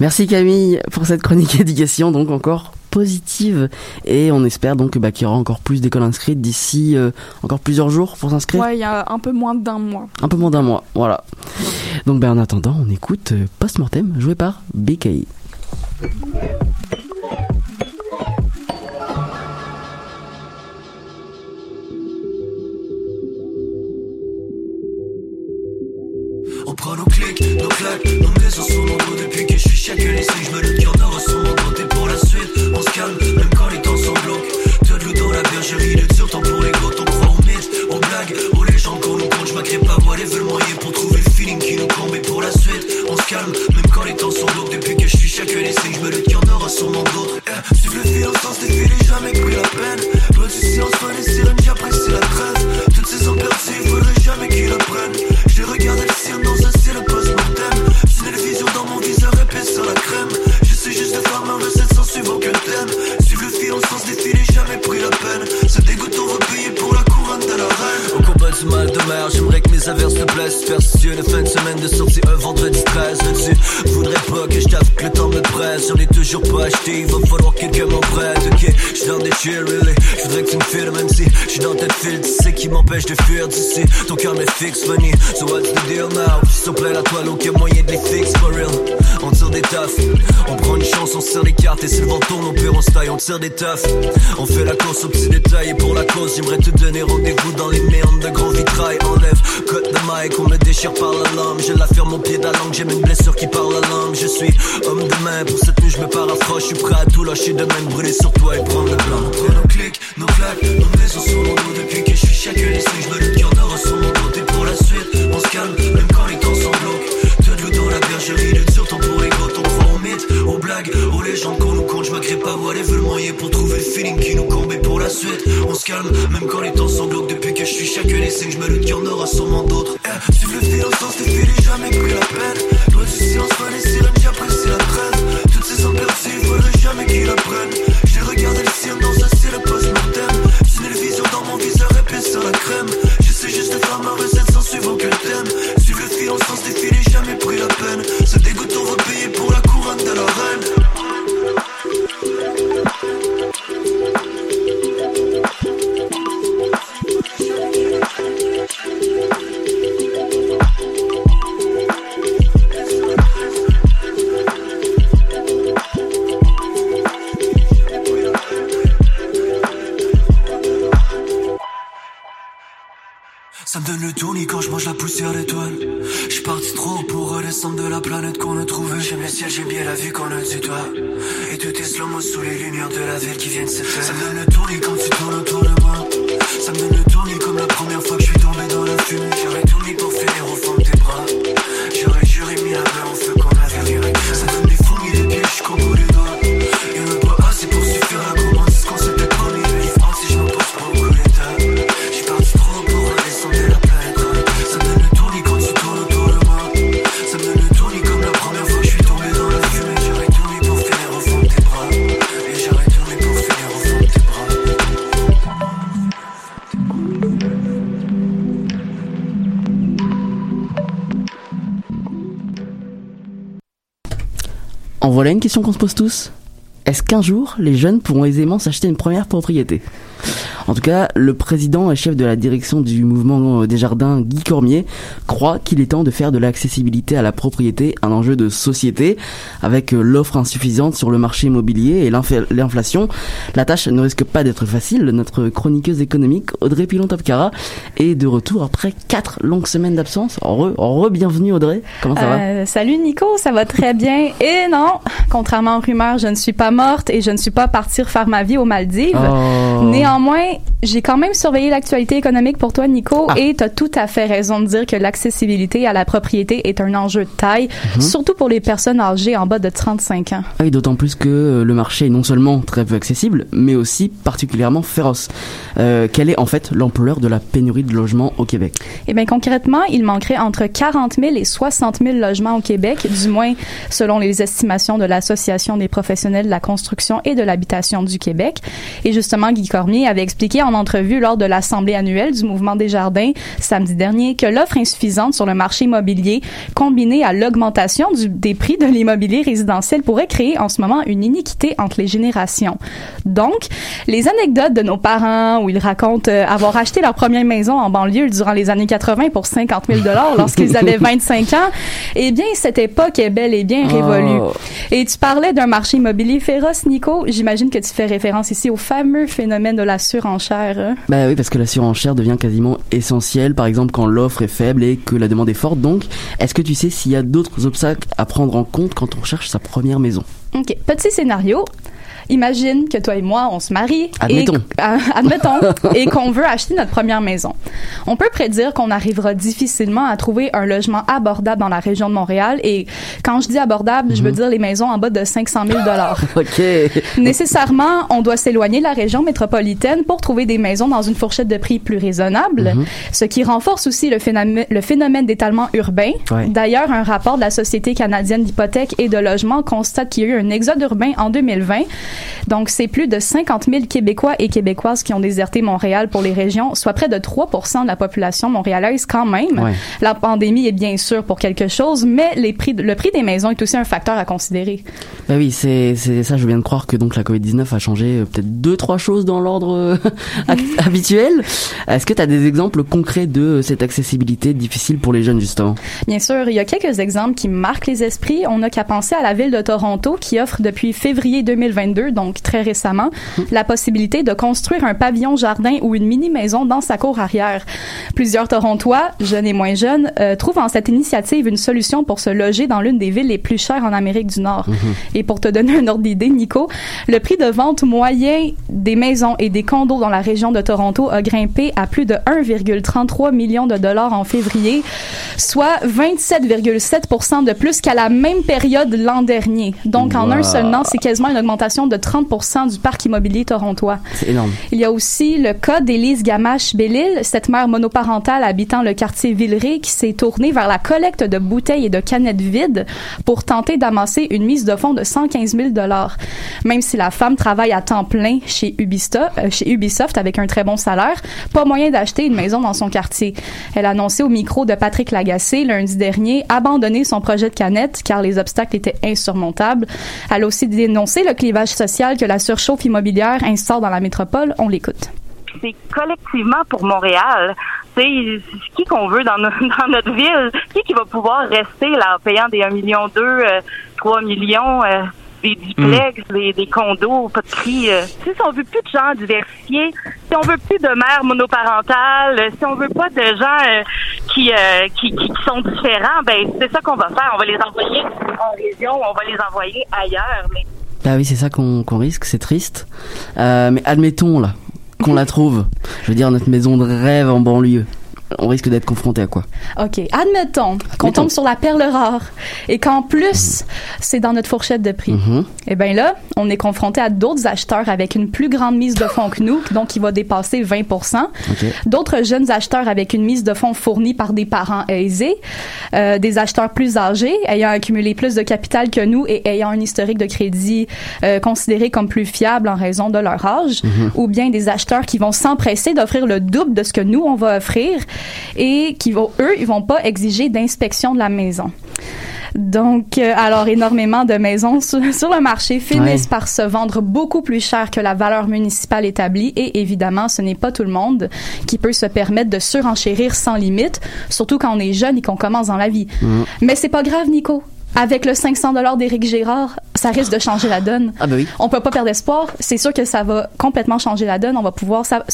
Merci Camille pour cette chronique éducation, donc encore positive. Et on espère donc bah, qu'il y aura encore plus d'écoles inscrites d'ici euh, encore plusieurs jours pour s'inscrire. Ouais, il y a un peu moins d'un mois. Un peu moins d'un mois, voilà. Donc ben, en attendant, on écoute euh, Postmortem joué par BKI. On prend nos clics, nos claques, nos maisons mon dos Depuis que je suis chacun ici, je me doute m'agrée pas, moi les veulent moyen pour trouver le feeling qui nous comble Et pour la suite, on se calme, même quand les temps sont glauques Depuis que je suis chacun ici, je me doute qu'il y en aura sûrement d'autres. Eh, Suivre le fil au sens j'ai jamais pris la peine. Loin du silence, loin des sirènes, j'apprécie la trêve. Toutes ces ans perdues, faudrait jamais qu'ils apprennent J'ai regardé le ciel dans un ciel post-mortem. C'est une vision dans mon viseur épais sur la crème. Je suis juste un farmer de 700 suivant que thème Suivre le fil au sens j'ai jamais pris la peine. Ce dégoût on va payer pour la couronne de la reine. Au combat du mal de mer, j'aimerais mes averses te blessent Superstitieux de fin de semaine de sortie un vendredi 13 Là-dessus, voudrais pas que je t'avoue que le temps me presse. J'en ai toujours pas acheté, il va falloir que quelqu'un m'en prête. Ok, j'suis dans des chill, really. Je voudrais que tu me files même si j'suis dans tête file. Tu sais qui m'empêche de fuir d'ici. Ton cœur me fixe, funny So what's the deal now? S'il plaît la toile, aucun moyen de les fixer, for real. On tire des tafs, on prend une chance, on serre les cartes. Et si le vent tourne, on pire on se taille, on tire des tafs On fait la course aux petits détails Et pour la cause, j'aimerais te donner rendez-vous dans les méandres de grands vitrail Enlève, cut de mic, on me déchire par la lame Je la ferme au pied de la langue, j'ai une blessure qui parle la langue. Je suis homme de main, pour cette nuit je me paraphrase Je suis prêt à tout lâcher de même, brûler sur toi et prendre le blanc. Prend nos clics, nos claques, nos maisons sur mon dos Depuis que je suis chacun ici, je me y en aura sur mon dos Et pour la suite, on se calme, même quand les temps sont glauques. De l'eau dans la bergerie, de dur temps pour les gouttes On croit aux mythes, aux blagues, aux légendes qu'on nous compte Je m'agrée pas, moi les le pour trouver le feeling qui nous comble Et pour la suite, on se calme, même quand les temps glauques Depuis que je suis chacun ici, je me doute qu'il y en aura sûrement d'autres. Eh, Suivre le fil des fils, j'ai jamais pris la peine Loin du silence, loin des sirènes, j'apprécie la trêve Toutes ces perdues, faudrait jamais qu'ils apprennent J'ai regardé le ciel dans un ville qui viennent voilà une question qu'on se pose tous. Est-ce qu'un jour, les jeunes pourront aisément s'acheter une première propriété? En tout cas, le président et chef de la direction du mouvement des jardins, Guy Cormier, croit qu'il est temps de faire de l'accessibilité à la propriété un enjeu de société. Avec euh, l'offre insuffisante sur le marché immobilier et l'inf- l'inflation, la tâche ne risque pas d'être facile. Notre chroniqueuse économique, Audrey Pilon-Topkara, est de retour après quatre longues semaines d'absence. Re, re, bienvenue Audrey. Comment ça va? Euh, salut Nico, ça va très bien. Et non, contrairement aux rumeurs, je ne suis pas morte et je ne suis pas partie refaire ma vie aux Maldives. Oh. Néanmoins, j'ai quand même surveillé l'actualité économique pour toi, Nico, Ah. et tu as tout à fait raison de dire que l'accessibilité à la propriété est un enjeu de taille, Mhm. surtout pour les personnes âgées en bas de 35 ans. Ah oui, d'autant plus que euh, le marché est non seulement très peu accessible, mais aussi particulièrement féroce. Euh, quelle est en fait l'ampleur de la pénurie de logements au Québec? Eh bien, concrètement, il manquerait entre 40 000 et 60 000 logements au Québec, du moins selon les estimations de l'Association des professionnels de la construction et de l'habitation du Québec. Et justement, Guy Cormier avait expliqué en entrevue lors de l'Assemblée annuelle du Mouvement des Jardins samedi dernier que l'offre insuffisante sur le marché immobilier, combinée à l'augmentation des prix de l'immobilier résidentiel, pourrait créer en ce moment une iniquité entre les générations. Donc, les anecdotes de nos parents où ils racontent euh, avoir acheté leur première maison en banlieue durant les années 80 pour 50 000 dollars lorsqu'ils avaient 25 ans, eh bien, cette époque est bel et bien révolue. Oh. Et tu parlais d'un marché immobilier féroce, Nico. J'imagine que tu fais référence ici au fameux phénomène de la surenchère. Bah oui, parce que la surenchère devient quasiment essentielle, par exemple quand l'offre est faible et que la demande est forte. Donc, est-ce que tu sais s'il y a d'autres obstacles à prendre en compte quand on cherche sa première maison? OK. Petit scénario. Imagine que toi et moi, on se marie. Admettons. Et, euh, admettons. et qu'on veut acheter notre première maison. On peut prédire qu'on arrivera difficilement à trouver un logement abordable dans la région de Montréal. Et quand je dis abordable, je veux dire les maisons en bas de 500 000 Ok. Nécessairement, on doit s'éloigner de la région métropolitaine pour trouver des maisons dans une fourchette de prix plus raisonnable, Mhm. ce qui renforce aussi le phénomène, le phénomène d'étalement urbain. Ouais. D'ailleurs, un rapport de la Société canadienne d'hypothèques et de logement constate qu'il y a eu un exode urbain en 2020. Donc, c'est plus de 50 000 Québécois et Québécoises qui ont déserté Montréal pour les régions, soit près de 3% de la population montréalaise quand même. Ouais. La pandémie est bien sûr pour quelque chose, mais les prix, le prix des maisons est aussi un facteur à considérer. Bah oui, c'est ça. Je viens de croire que donc la Covid-19 a changé euh, peut-être deux trois choses dans l'ordre euh, act- habituel. Est-ce que tu as des exemples concrets de euh, cette accessibilité difficile pour les jeunes justement? Bien sûr, il y a quelques exemples qui marquent les esprits. On n'a qu'à penser à la ville de Toronto qui offre depuis février 2022, donc très récemment, la possibilité de construire un pavillon jardin ou une mini-maison dans sa cour arrière. Plusieurs Torontois, jeunes et moins jeunes, euh, trouvent en cette initiative une solution pour se loger dans l'une des villes les plus chères en Amérique du Nord. Et pour te donner un ordre d'idée, Nico, le prix de vente moyen des maisons et des condos dans la région de Toronto a grimpé à plus de 1,33 million de dollars en février, soit 27,7 de plus qu'à la même période l'an dernier. Donc, en un seul an, c'est quasiment une augmentation de 30 du parc immobilier torontois. C'est énorme. Il y a aussi le cas d'Élise Gamache-Bellil, cette mère monoparentale habitant le quartier Villeray qui s'est tournée vers la collecte de bouteilles et de canettes vides pour tenter d'amasser une mise de fonds de 115 000 Même si la femme travaille à temps plein chez Ubisoft, euh, chez Ubisoft avec un très bon salaire, pas moyen d'acheter une maison dans son quartier. Elle a annoncé au micro de Patrick Lagacé lundi dernier abandonner son projet de canette car les obstacles étaient insurmontables. Elle a aussi dénoncé le clivage que la surchauffe immobilière instaure dans la métropole. On l'écoute. c'est collectivement pour Montréal. C'est qui qu'on veut dans, no- dans notre ville, qui qui va pouvoir rester là en payant des 1 million 2, 3 millions, euh, des duplex, des, des condos, pas de prix. euh? Si on veut plus de gens diversifiés, si on veut plus de mères monoparentales, euh, si on veut pas de gens euh, qui, euh, qui, qui, qui sont différents, ben c'est ça qu'on va faire. On va les envoyer en région, on va les envoyer ailleurs. Mais Bah oui, c'est ça qu'on risque, c'est triste. Euh, mais admettons là qu'on la trouve. Je veux dire notre maison de rêve en banlieue. On risque d'être confronté à quoi OK. Admettons qu'on tombe sur la perle rare et qu'en plus, c'est dans notre fourchette de prix. Mhm. Eh bien là, on est confronté à d'autres acheteurs avec une plus grande mise de fonds que nous, donc qui va dépasser 20 Ok. D'autres jeunes acheteurs avec une mise de fonds fournie par des parents aisés, euh, des acheteurs plus âgés, ayant accumulé plus de capital que nous et ayant un historique de crédit euh, considéré comme plus fiable en raison de leur âge, Mhm. ou bien des acheteurs qui vont s'empresser d'offrir le double de ce que nous on va offrir et qui vont eux ils vont pas exiger d'inspection de la maison. Donc, euh, alors énormément de maisons sur, sur le marché finissent Ouais. par se vendre beaucoup plus cher que la valeur municipale établie et évidemment, ce n'est pas tout le monde qui peut se permettre de surenchérir sans limite, surtout quand on est jeune et qu'on commence dans la vie. Mhm. Mais c'est pas grave, Nico. Avec le 500 dollars d'Éric Gérard, ça risque de changer la donne. Ah bah oui. On peut pas perdre espoir. C'est sûr que ça va complètement changer la donne. On va pouvoir, ça,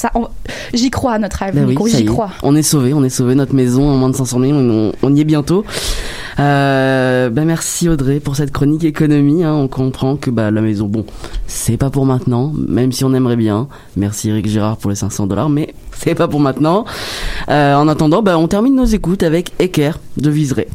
j'y crois à notre rêve, Ben oui, J'y est. On est sauvé, on est sauvé. Notre maison en moins de 500 000, on, on y est bientôt. Euh, ben merci Audrey pour cette chronique économie. hein. On comprend que bah la maison, bon, c'est pas pour maintenant, même si on aimerait bien. Merci Eric Gérard pour les 500 dollars, mais c'est pas pour maintenant. Euh, en attendant, bah, on termine nos écoutes avec Ecker de Viseray.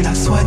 La soigner?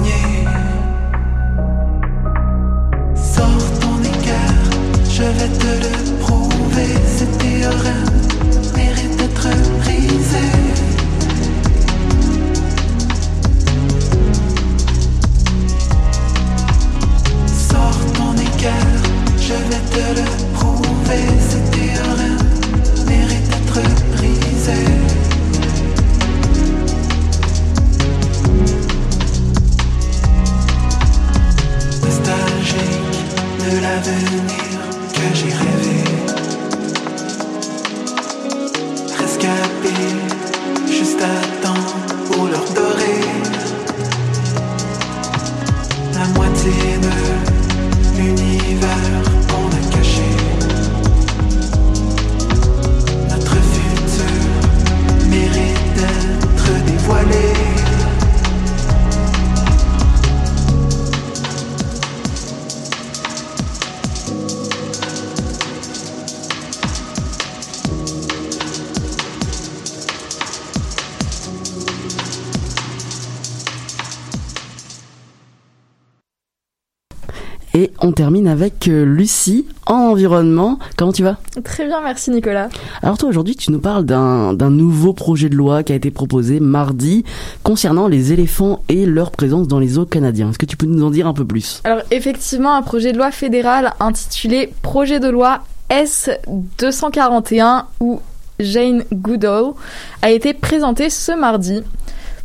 Termine avec euh, Lucie en environnement. Comment tu vas? Très bien, merci Nicolas. Alors toi aujourd'hui tu nous parles d'un nouveau projet de loi qui a été proposé mardi concernant les éléphants et leur présence dans les eaux canadiens. Est-ce que tu peux nous en dire un peu plus? Alors effectivement, un projet de loi fédéral intitulé Projet de loi S241 ou Jane Goodall a été présentée ce mardi.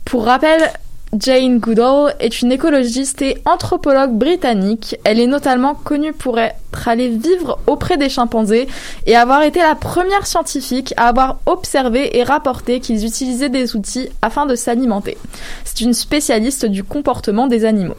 Pour rappel, Jane Goodall est une écologiste et anthropologue britannique. Elle est notamment connue pour être allée vivre auprès des chimpanzés et avoir été la première scientifique à avoir observé et rapporté qu'ils utilisaient des outils afin de s'alimenter. C'est une spécialiste du comportement des animaux.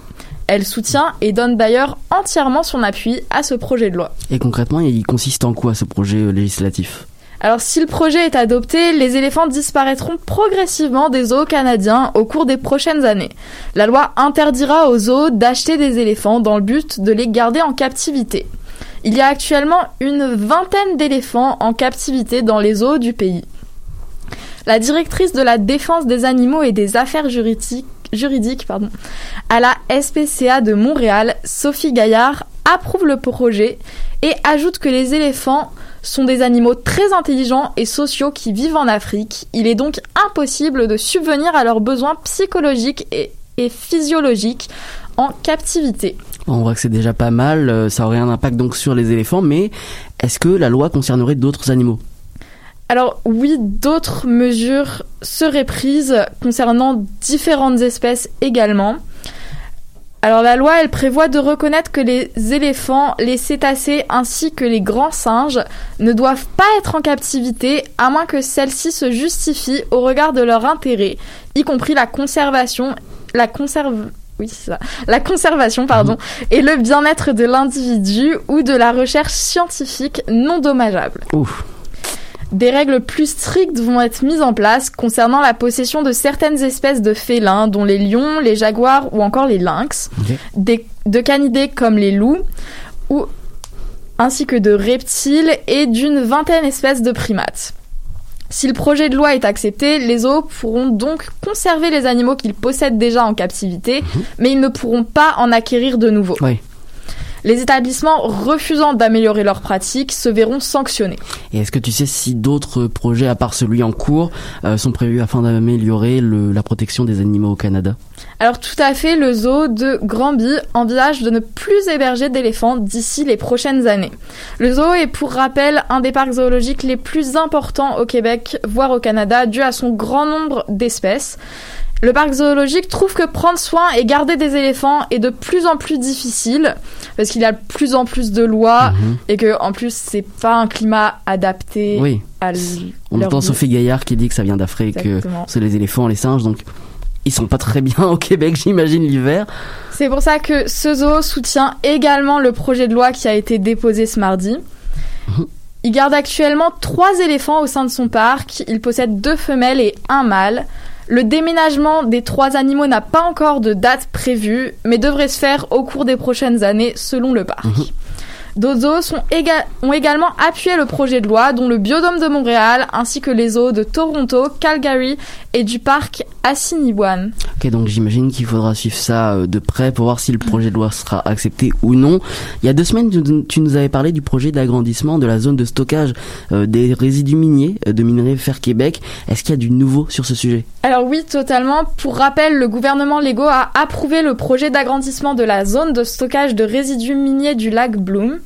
Elle soutient et donne d'ailleurs entièrement son appui à ce projet de loi. Et concrètement, il consiste en quoi ce projet législatif? Alors si le projet est adopté, les éléphants disparaîtront progressivement des zoos canadiens au cours des prochaines années. La loi interdira aux zoos d'acheter des éléphants dans le but de les garder en captivité. Il y a actuellement une vingtaine d'éléphants en captivité dans les zoos du pays. La directrice de la défense des animaux et des affaires juridiques, à la SPCA de Montréal, Sophie Gaillard, approuve le projet et ajoute que les éléphants sont des animaux très intelligents et sociaux qui vivent en Afrique. Il est donc impossible de subvenir à leurs besoins psychologiques et, et physiologiques en captivité. On voit que c'est déjà pas mal, euh, ça aurait un impact donc sur les éléphants, mais est-ce que la loi concernerait d'autres animaux? Alors oui, d'autres mesures seraient prises concernant différentes espèces également. Alors la loi, elle prévoit de reconnaître que les éléphants, les cétacés ainsi que les grands singes ne doivent pas être en captivité à moins que celle-ci se justifie au regard de leur intérêt, y compris la conservation, la conserve oui, c'est ça. La conservation, pardon, et le bien-être de l'individu ou de la recherche scientifique non dommageable. Ouf. Des règles plus strictes vont être mises en place concernant la possession de certaines espèces de félins, dont les lions, les jaguars ou encore les lynx, des, de canidés comme les loups, ou, ainsi que de reptiles et d'une vingtaine d'espèces de primates. Si le projet de loi est accepté, les zoos pourront donc conserver les animaux qu'ils possèdent déjà en captivité, mais ils ne pourront pas en acquérir de nouveaux. Oui. Les établissements refusant d'améliorer leurs pratiques se verront sanctionnés. Et est-ce que tu sais si d'autres projets, à part celui en cours, euh, sont prévus afin d'améliorer la protection des animaux au Canada? Alors tout à fait, le zoo de Granby envisage de ne plus héberger d'éléphants d'ici les prochaines années. Le zoo est pour rappel un des parcs zoologiques les plus importants au Québec, voire au Canada, dû à son grand nombre d'espèces. Le parc zoologique trouve que prendre soin et garder des éléphants est de plus en plus difficile parce qu'il y a de plus en plus de lois et que en plus c'est pas un climat adapté Oui. à On entend vie. Sophie Gaillard qui dit que ça vient d'Afrique, que c'est les éléphants, les singes, donc ils sont pas très bien au Québec, j'imagine, l'hiver. C'est pour ça que ce zoo soutient également le projet de loi qui a été déposé ce mardi. Il garde actuellement trois éléphants au sein de son parc. Il possède deux femelles et un mâle. Le déménagement des trois animaux n'a pas encore de date prévue, mais devrait se faire au cours des prochaines années selon le parc. D'autres zoos sont éga- ont également appuyé le projet de loi, dont le Biodôme de Montréal, ainsi que les zoos de Toronto, Calgary et du parc Assiniboine. Ok, donc j'imagine qu'il faudra suivre ça euh, de près pour voir si le projet de loi sera accepté ou non. Il y a deux semaines, tu- tu nous avais parlé du projet d'agrandissement de la zone de stockage euh, des résidus miniers euh, de Minerais Fer Québec. Est-ce qu'il y a du nouveau sur ce sujet? Alors oui, totalement. Pour rappel, le gouvernement Lego a approuvé le projet d'agrandissement de la zone de stockage de résidus miniers du lac Bloom.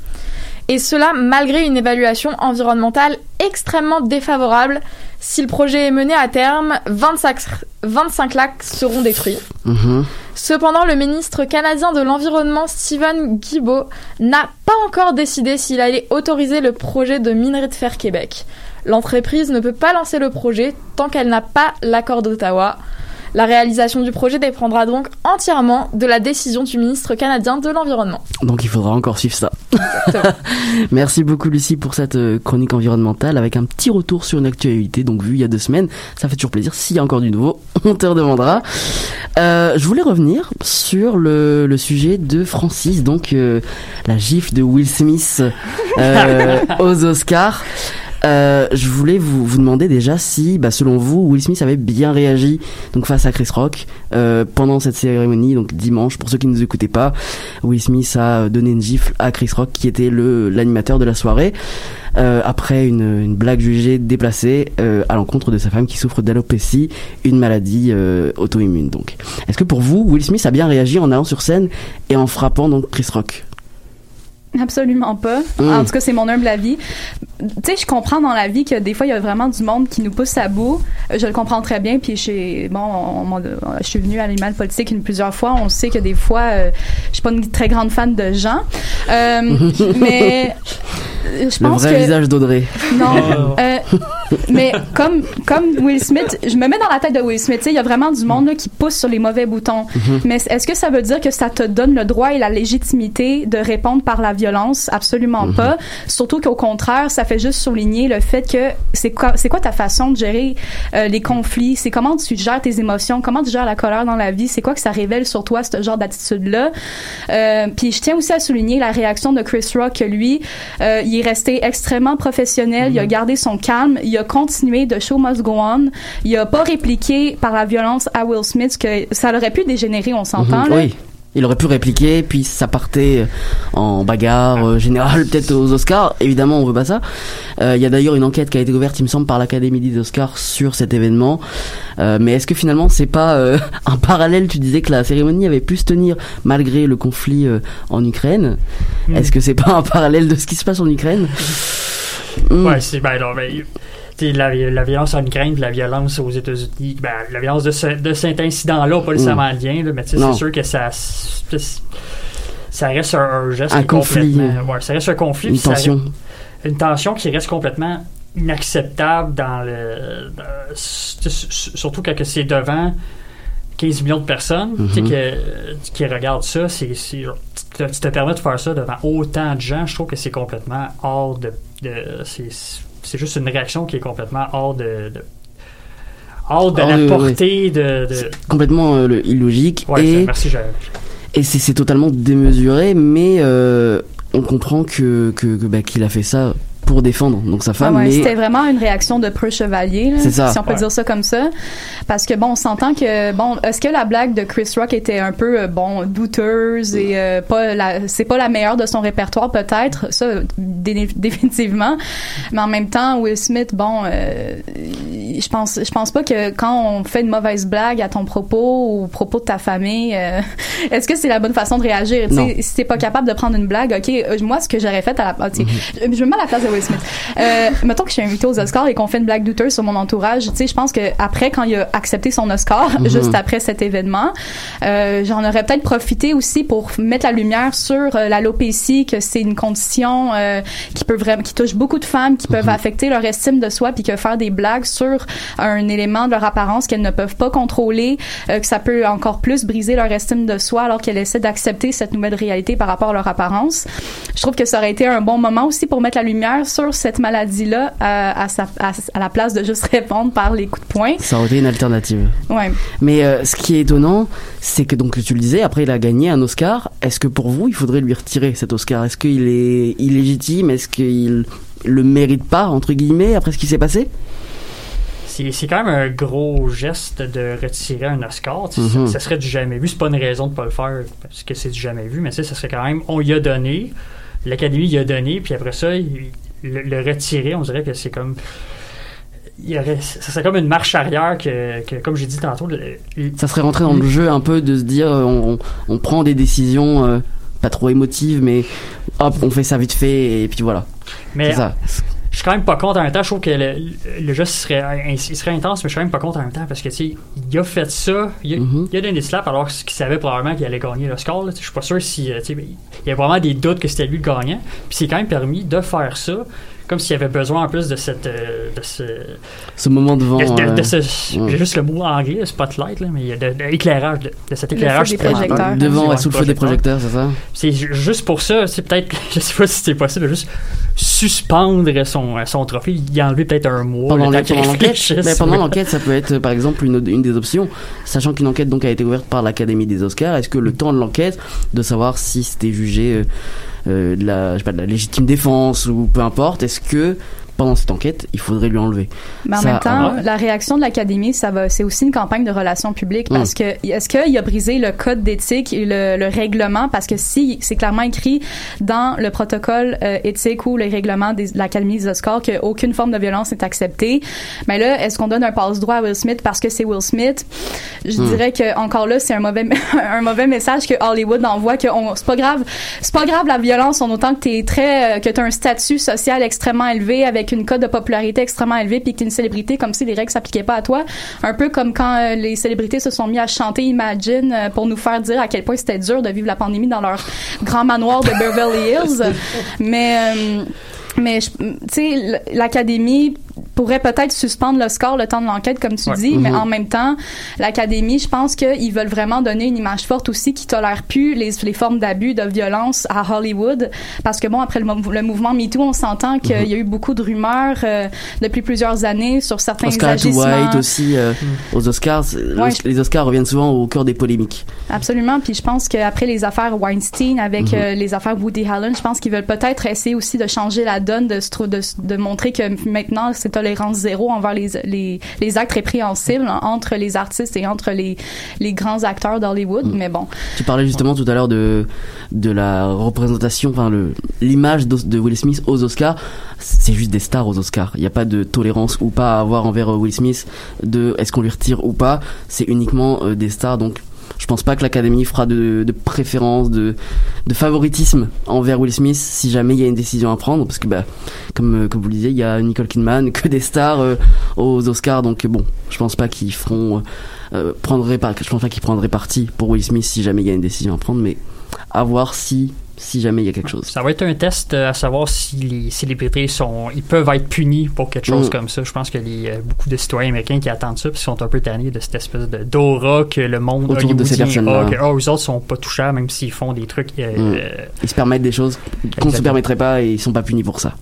Et cela malgré une évaluation environnementale extrêmement défavorable. Si le projet est mené à terme, 25, 25 lacs seront détruits. Mhm. Cependant, le ministre canadien de l'Environnement, Stephen Guilbeault, n'a pas encore décidé s'il allait autoriser le projet de minerai de fer Québec. L'entreprise ne peut pas lancer le projet tant qu'elle n'a pas l'accord d'Ottawa. La réalisation du projet dépendra donc entièrement de la décision du ministre canadien de l'Environnement. Donc il faudra encore suivre ça. Merci beaucoup Lucie pour cette euh, chronique environnementale avec un petit retour sur une actualité donc vue il y a deux semaines. Ça fait toujours plaisir. S'il y a encore du nouveau, on te redemandera. Euh, je voulais revenir sur le, le sujet de Francis, donc euh, la gifle de Will Smith euh, aux Oscars. Euh, je voulais vous, vous demander déjà si, bah, selon vous, Will Smith avait bien réagi donc face à Chris Rock euh, pendant cette cérémonie, donc dimanche. Pour ceux qui ne nous écoutaient pas, Will Smith a donné une gifle à Chris Rock, qui était le l'animateur de la soirée, euh, après une, blague jugée déplacée à l'encontre de sa femme qui souffre d'alopécie, une maladie auto-immune. Donc, est-ce que pour vous, Will Smith a bien réagi en allant sur scène et en frappant donc Chris Rock? Absolument pas. Mm. En tout cas, c'est mon humble avis. Tu sais, je comprends dans la vie que des fois, il y a vraiment du monde qui nous pousse à bout. Euh, Je le comprends très bien. Puis, chez, bon, on je suis venue à l'animal politique une plusieurs fois. On sait que des fois, euh, je suis pas une très grande fan de gens. Euh, mais euh, je Le pense vrai que visage d'Audrey. non. Euh, mais comme comme Will Smith, je me mets dans la tête de Will Smith. Tu sais, il y a vraiment du monde là, qui pousse sur les mauvais boutons. Mhm. Mais est-ce que ça veut dire que ça te donne le droit et la légitimité de répondre par la violence Absolument pas. Surtout qu'au contraire, ça fait juste souligner le fait que c'est quoi c'est quoi ta façon de gérer euh, les conflits? C'est comment tu gères tes émotions, comment tu gères la colère dans la vie? C'est quoi que ça révèle sur toi ce genre d'attitude là. Euh, puis je tiens aussi à souligner la réaction de Chris Rock que lui, euh, il est resté extrêmement professionnel, il a gardé son calme, il a continué de show must go on, il a pas répliqué par la violence à Will Smith que ça aurait pu dégénérer, on s'entend Mhm, là. Oui. Il aurait pu répliquer, puis ça partait en bagarre euh, générale, peut-être aux Oscars. Évidemment, on veut pas ça. Euh, Il y a d'ailleurs une enquête qui a été ouverte, il me semble, par l'Académie des Oscars sur cet événement. Euh, mais est-ce que finalement, c'est pas euh, un parallèle? Tu disais que la cérémonie avait pu se tenir malgré le conflit euh, en Ukraine. Hmm. Est-ce que c'est pas un parallèle de ce qui se passe en Ukraine? Hmm. Ouais, c'est ben non, sais, la, la violence en Ukraine, la violence aux États-Unis, ben, la violence de, ce- de cet incident-là, pas nécessairement Mm. de lien, là, mais c'est sûr que ça, ça reste un, un geste Un conflit, ouais, ça reste un conflit, Une ça tension. une tension qui reste complètement inacceptable dans le, dans- surtout quand c'est devant 15 millions de personnes tu sais, Mhm. que- qui regardent ça, c'est, tu, te, tu te permets de faire ça devant autant de gens, je trouve que c'est complètement hors de, de- c'est, c'est juste une réaction qui est complètement hors de, de- hors de Hors la de- portée de, de- Complètement euh, le- illogique. Ouais, et... merci, Et c'est totalement démesuré, mais euh, on comprend que, que, que, bah, qu'il a fait ça pour défendre donc sa Ah femme. ouais, mais C'était vraiment une réaction de preux chevalier, là, C'est ça. si on peut Ouais. dire ça comme ça. Parce que bon, on s'entend que bon, est-ce que la blague de Chris Rock était un peu euh, bon douteuse et euh, pas la, c'est pas la meilleure de son répertoire peut-être, ça dé- définitivement. Mais en même temps, Will Smith, bon, euh, je pense, je pense pas que quand on fait une mauvaise blague à ton propos ou au propos de ta famille, euh, est-ce que c'est la bonne façon de réagir? Si t'es pas capable de prendre une blague, ok, euh, moi ce que j'aurais fait à la, ah, Mhm. je je me mets à la place de Will Smith. Euh, mettons que je suis invitée aux Oscars et qu'on fait une blague douteuse sur mon entourage. Tu sais, je pense que après, quand il a accepté son Oscar, Mhm. juste après cet événement, euh, j'en aurais peut-être profité aussi pour mettre la lumière sur euh, l'alopécie, que c'est une condition euh, qui peut vraiment, qui touche beaucoup de femmes, qui peuvent affecter leur estime de soi, puis que faire des blagues sur un élément de leur apparence qu'elles ne peuvent pas contrôler, euh, que ça peut encore plus briser leur estime de soi alors qu'elles essaient d'accepter cette nouvelle réalité par rapport à leur apparence. Je trouve que ça aurait été un bon moment aussi pour mettre la lumière sur cette maladie-là à, à, sa- à, à la place de juste répondre par les coups de poing. ça aurait été une alternative. Ouais. Mais euh, ce qui est étonnant, c'est que donc tu le disais, après il a gagné un Oscar. Est-ce que pour vous, il faudrait lui retirer cet Oscar? Est-ce qu'il est illégitime? Est-ce qu'il le mérite pas entre guillemets après ce qui s'est passé? C'est, c'est quand même un gros geste de retirer un Oscar. Mhm. ça, ça serait du jamais vu. C'est pas une raison de pas le faire parce que c'est du jamais vu, mais ça serait quand même. On y a donné, l'Académie y a donné, puis après ça, il- le, le retirer, on dirait que c'est comme. Il y aurait, ça serait comme une marche arrière que, que comme j'ai dit tantôt. le- Ça serait rentré dans le jeu un peu de se dire euh, on, on prend des décisions euh, pas trop émotives, mais hop, on fait ça vite fait et puis voilà. Mais C'est ça. Je suis quand même pas contre en même temps. Je trouve que le, le geste serait, il serait intense, mais je suis quand même pas contre en même temps parce que, tu sais, il a fait ça, il a, Mhm. il a donné slap alors qu'il savait probablement qu'il allait gagner le score. là. Je suis pas sûr si, euh, tu sais, il y a vraiment des doutes que c'était lui le gagnant. Puis c'est quand même permis de faire ça, comme s'il y avait besoin en plus de cette, euh, de ce, Ce moment devant. de, de- de euh, ce- ouais. j'ai juste le mot anglais, spotlight, là, mais il y a de, de l'éclairage, de, de cet éclairage feu des projecteurs. devant, Ouais, sous le feu des projecteurs, c'est ça? C'est ju- juste pour ça, c'est peut-être, je sais pas si c'est possible, de juste suspendre son, son trophée, y enlever peut-être un mois. pendant, l'enquête? Mais pendant l'enquête, ça peut être euh, par exemple une, une des options, sachant qu'une enquête donc a été ouverte par l'Académie des Oscars. Est-ce que le temps de l'enquête, de savoir si c'était jugé euh, euh, de la, je sais pas, de la légitime défense ou peu importe, que pendant cette enquête, il faudrait lui enlever. Mais en Ça, même temps, euh, la réaction de l'académie, ça va, c'est aussi une campagne de relations publiques parce Mm. que est-ce qu'il a brisé le code d'éthique et le, le règlement? Parce que si c'est clairement écrit dans le protocole euh, éthique ou le règlement des- de l'académie des Oscars qu'aucune forme de violence n'est acceptée, mais là, est-ce qu'on donne un passe droit à Will Smith parce que c'est Will Smith? Je Mm. dirais que encore là, c'est un mauvais un mauvais message que Hollywood envoie que c'est pas grave, c'est pas grave la violence, en autant que t'es très euh, que t'as un statut social extrêmement élevé avec une cote de popularité extrêmement élevée puis que t'es une célébrité comme si les règles s'appliquaient pas à toi, un peu comme quand euh, les célébrités se sont mis à chanter Imagine euh, pour nous faire dire à quel point c'était dur de vivre la pandémie dans leur grand manoir de Beverly Hills. Mais euh, mais tu sais l'académie pourrait peut-être suspendre le score le temps de l'enquête comme tu Ouais. dis mais Mhm. en même temps l'académie je pense qu'ils veulent vraiment donner une image forte aussi qui tolère plus les, les formes d'abus de violence à Hollywood parce que bon après le, mou- le mouvement MeToo on s'entend qu'il y a eu beaucoup de rumeurs euh, depuis plusieurs années sur certains Oscar agissements White aussi euh, aux Oscars. Ouais. Les Oscars reviennent souvent au cœur des polémiques. Absolument. Puis je pense qu'après les affaires Weinstein, avec Mhm. euh, les affaires Woody Allen, je pense qu'ils veulent peut-être essayer aussi de changer la donne, de, de, de montrer que maintenant c'est tolérance zéro envers les, les, les actes répréhensibles hein, entre les artistes et entre les, les grands acteurs d'Hollywood. Mais bon. Tu parlais justement tout à l'heure de de la représentation, enfin l'image de Will Smith aux Oscars. C'est juste des stars aux Oscars. Il n'y a pas de tolérance ou pas à avoir envers euh, Will Smith. De est-ce qu'on lui retire ou pas. C'est uniquement euh, des stars. Donc je pense pas que l'Académie fera de, de préférence, de, de favoritisme envers Will Smith si jamais il y a une décision à prendre. Parce que, bah, comme, euh, comme vous le disiez, il y a Nicole Kidman, que des stars euh, aux Oscars. Donc, bon, je pense pas qu'ils feront. Euh, prendraient je pense pas qu'ils prendraient parti pour Will Smith si jamais il y a une décision à prendre. Mais à voir si, si jamais il y a quelque chose. Ça va être un test euh, à savoir si les célébrités sont, ils peuvent être punis pour quelque chose Mm. comme ça. Je pense que les, euh, beaucoup de citoyens américains qui attendent ça, puis sont un peu tannés de cette espèce de d'aura que le monde Autour de ces personnes-là. a, que oh, eux autres sont pas touchables même s'ils font des trucs. euh, Mm. euh, Ils se permettent des choses qu'on ne se permettrait pas et ils sont pas punis pour ça.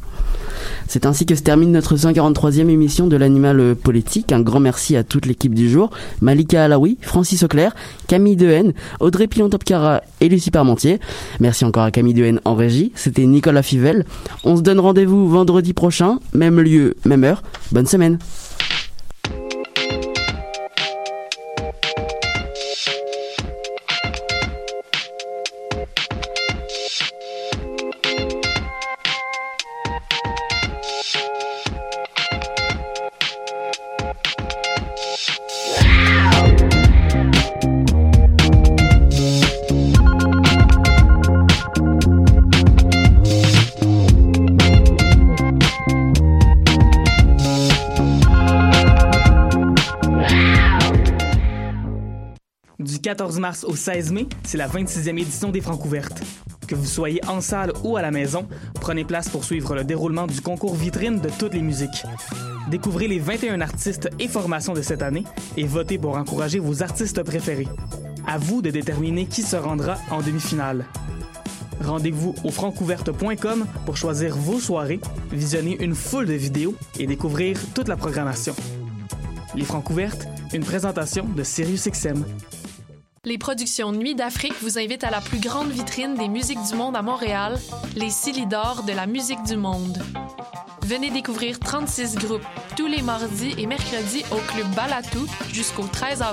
C'est ainsi que se termine notre 143e émission de l'animal politique. Un grand merci à toute l'équipe du jour. Malika Alaoui, Francis Auclair, Camille Dehaene, Audrey Pilon-Topcara et Lucie Parmentier. Merci encore à Camille Dehaene en régie. C'était Nicolas Fivel. On se donne rendez-vous vendredi prochain, même lieu, même heure. Bonne semaine. 14 mars au 16 mai, c'est la 26e édition des Francouvertes. Que vous soyez en salle ou à la maison, prenez place pour suivre le déroulement du concours vitrine de toutes les musiques. Découvrez les 21 artistes et formations de cette année et votez pour encourager vos artistes préférés. À vous de déterminer qui se rendra en demi-finale. Rendez-vous au francouverte.com pour choisir vos soirées, visionner une foule de vidéos et découvrir toute la programmation. Les Francouvertes, une présentation de SiriusXM. Les productions Nuit d'Afrique vous invitent à la plus grande vitrine des musiques du monde à Montréal, les Silidor de la musique du monde. Venez découvrir 36 groupes tous les mardis et mercredis au club Balatou jusqu'au 13 avril.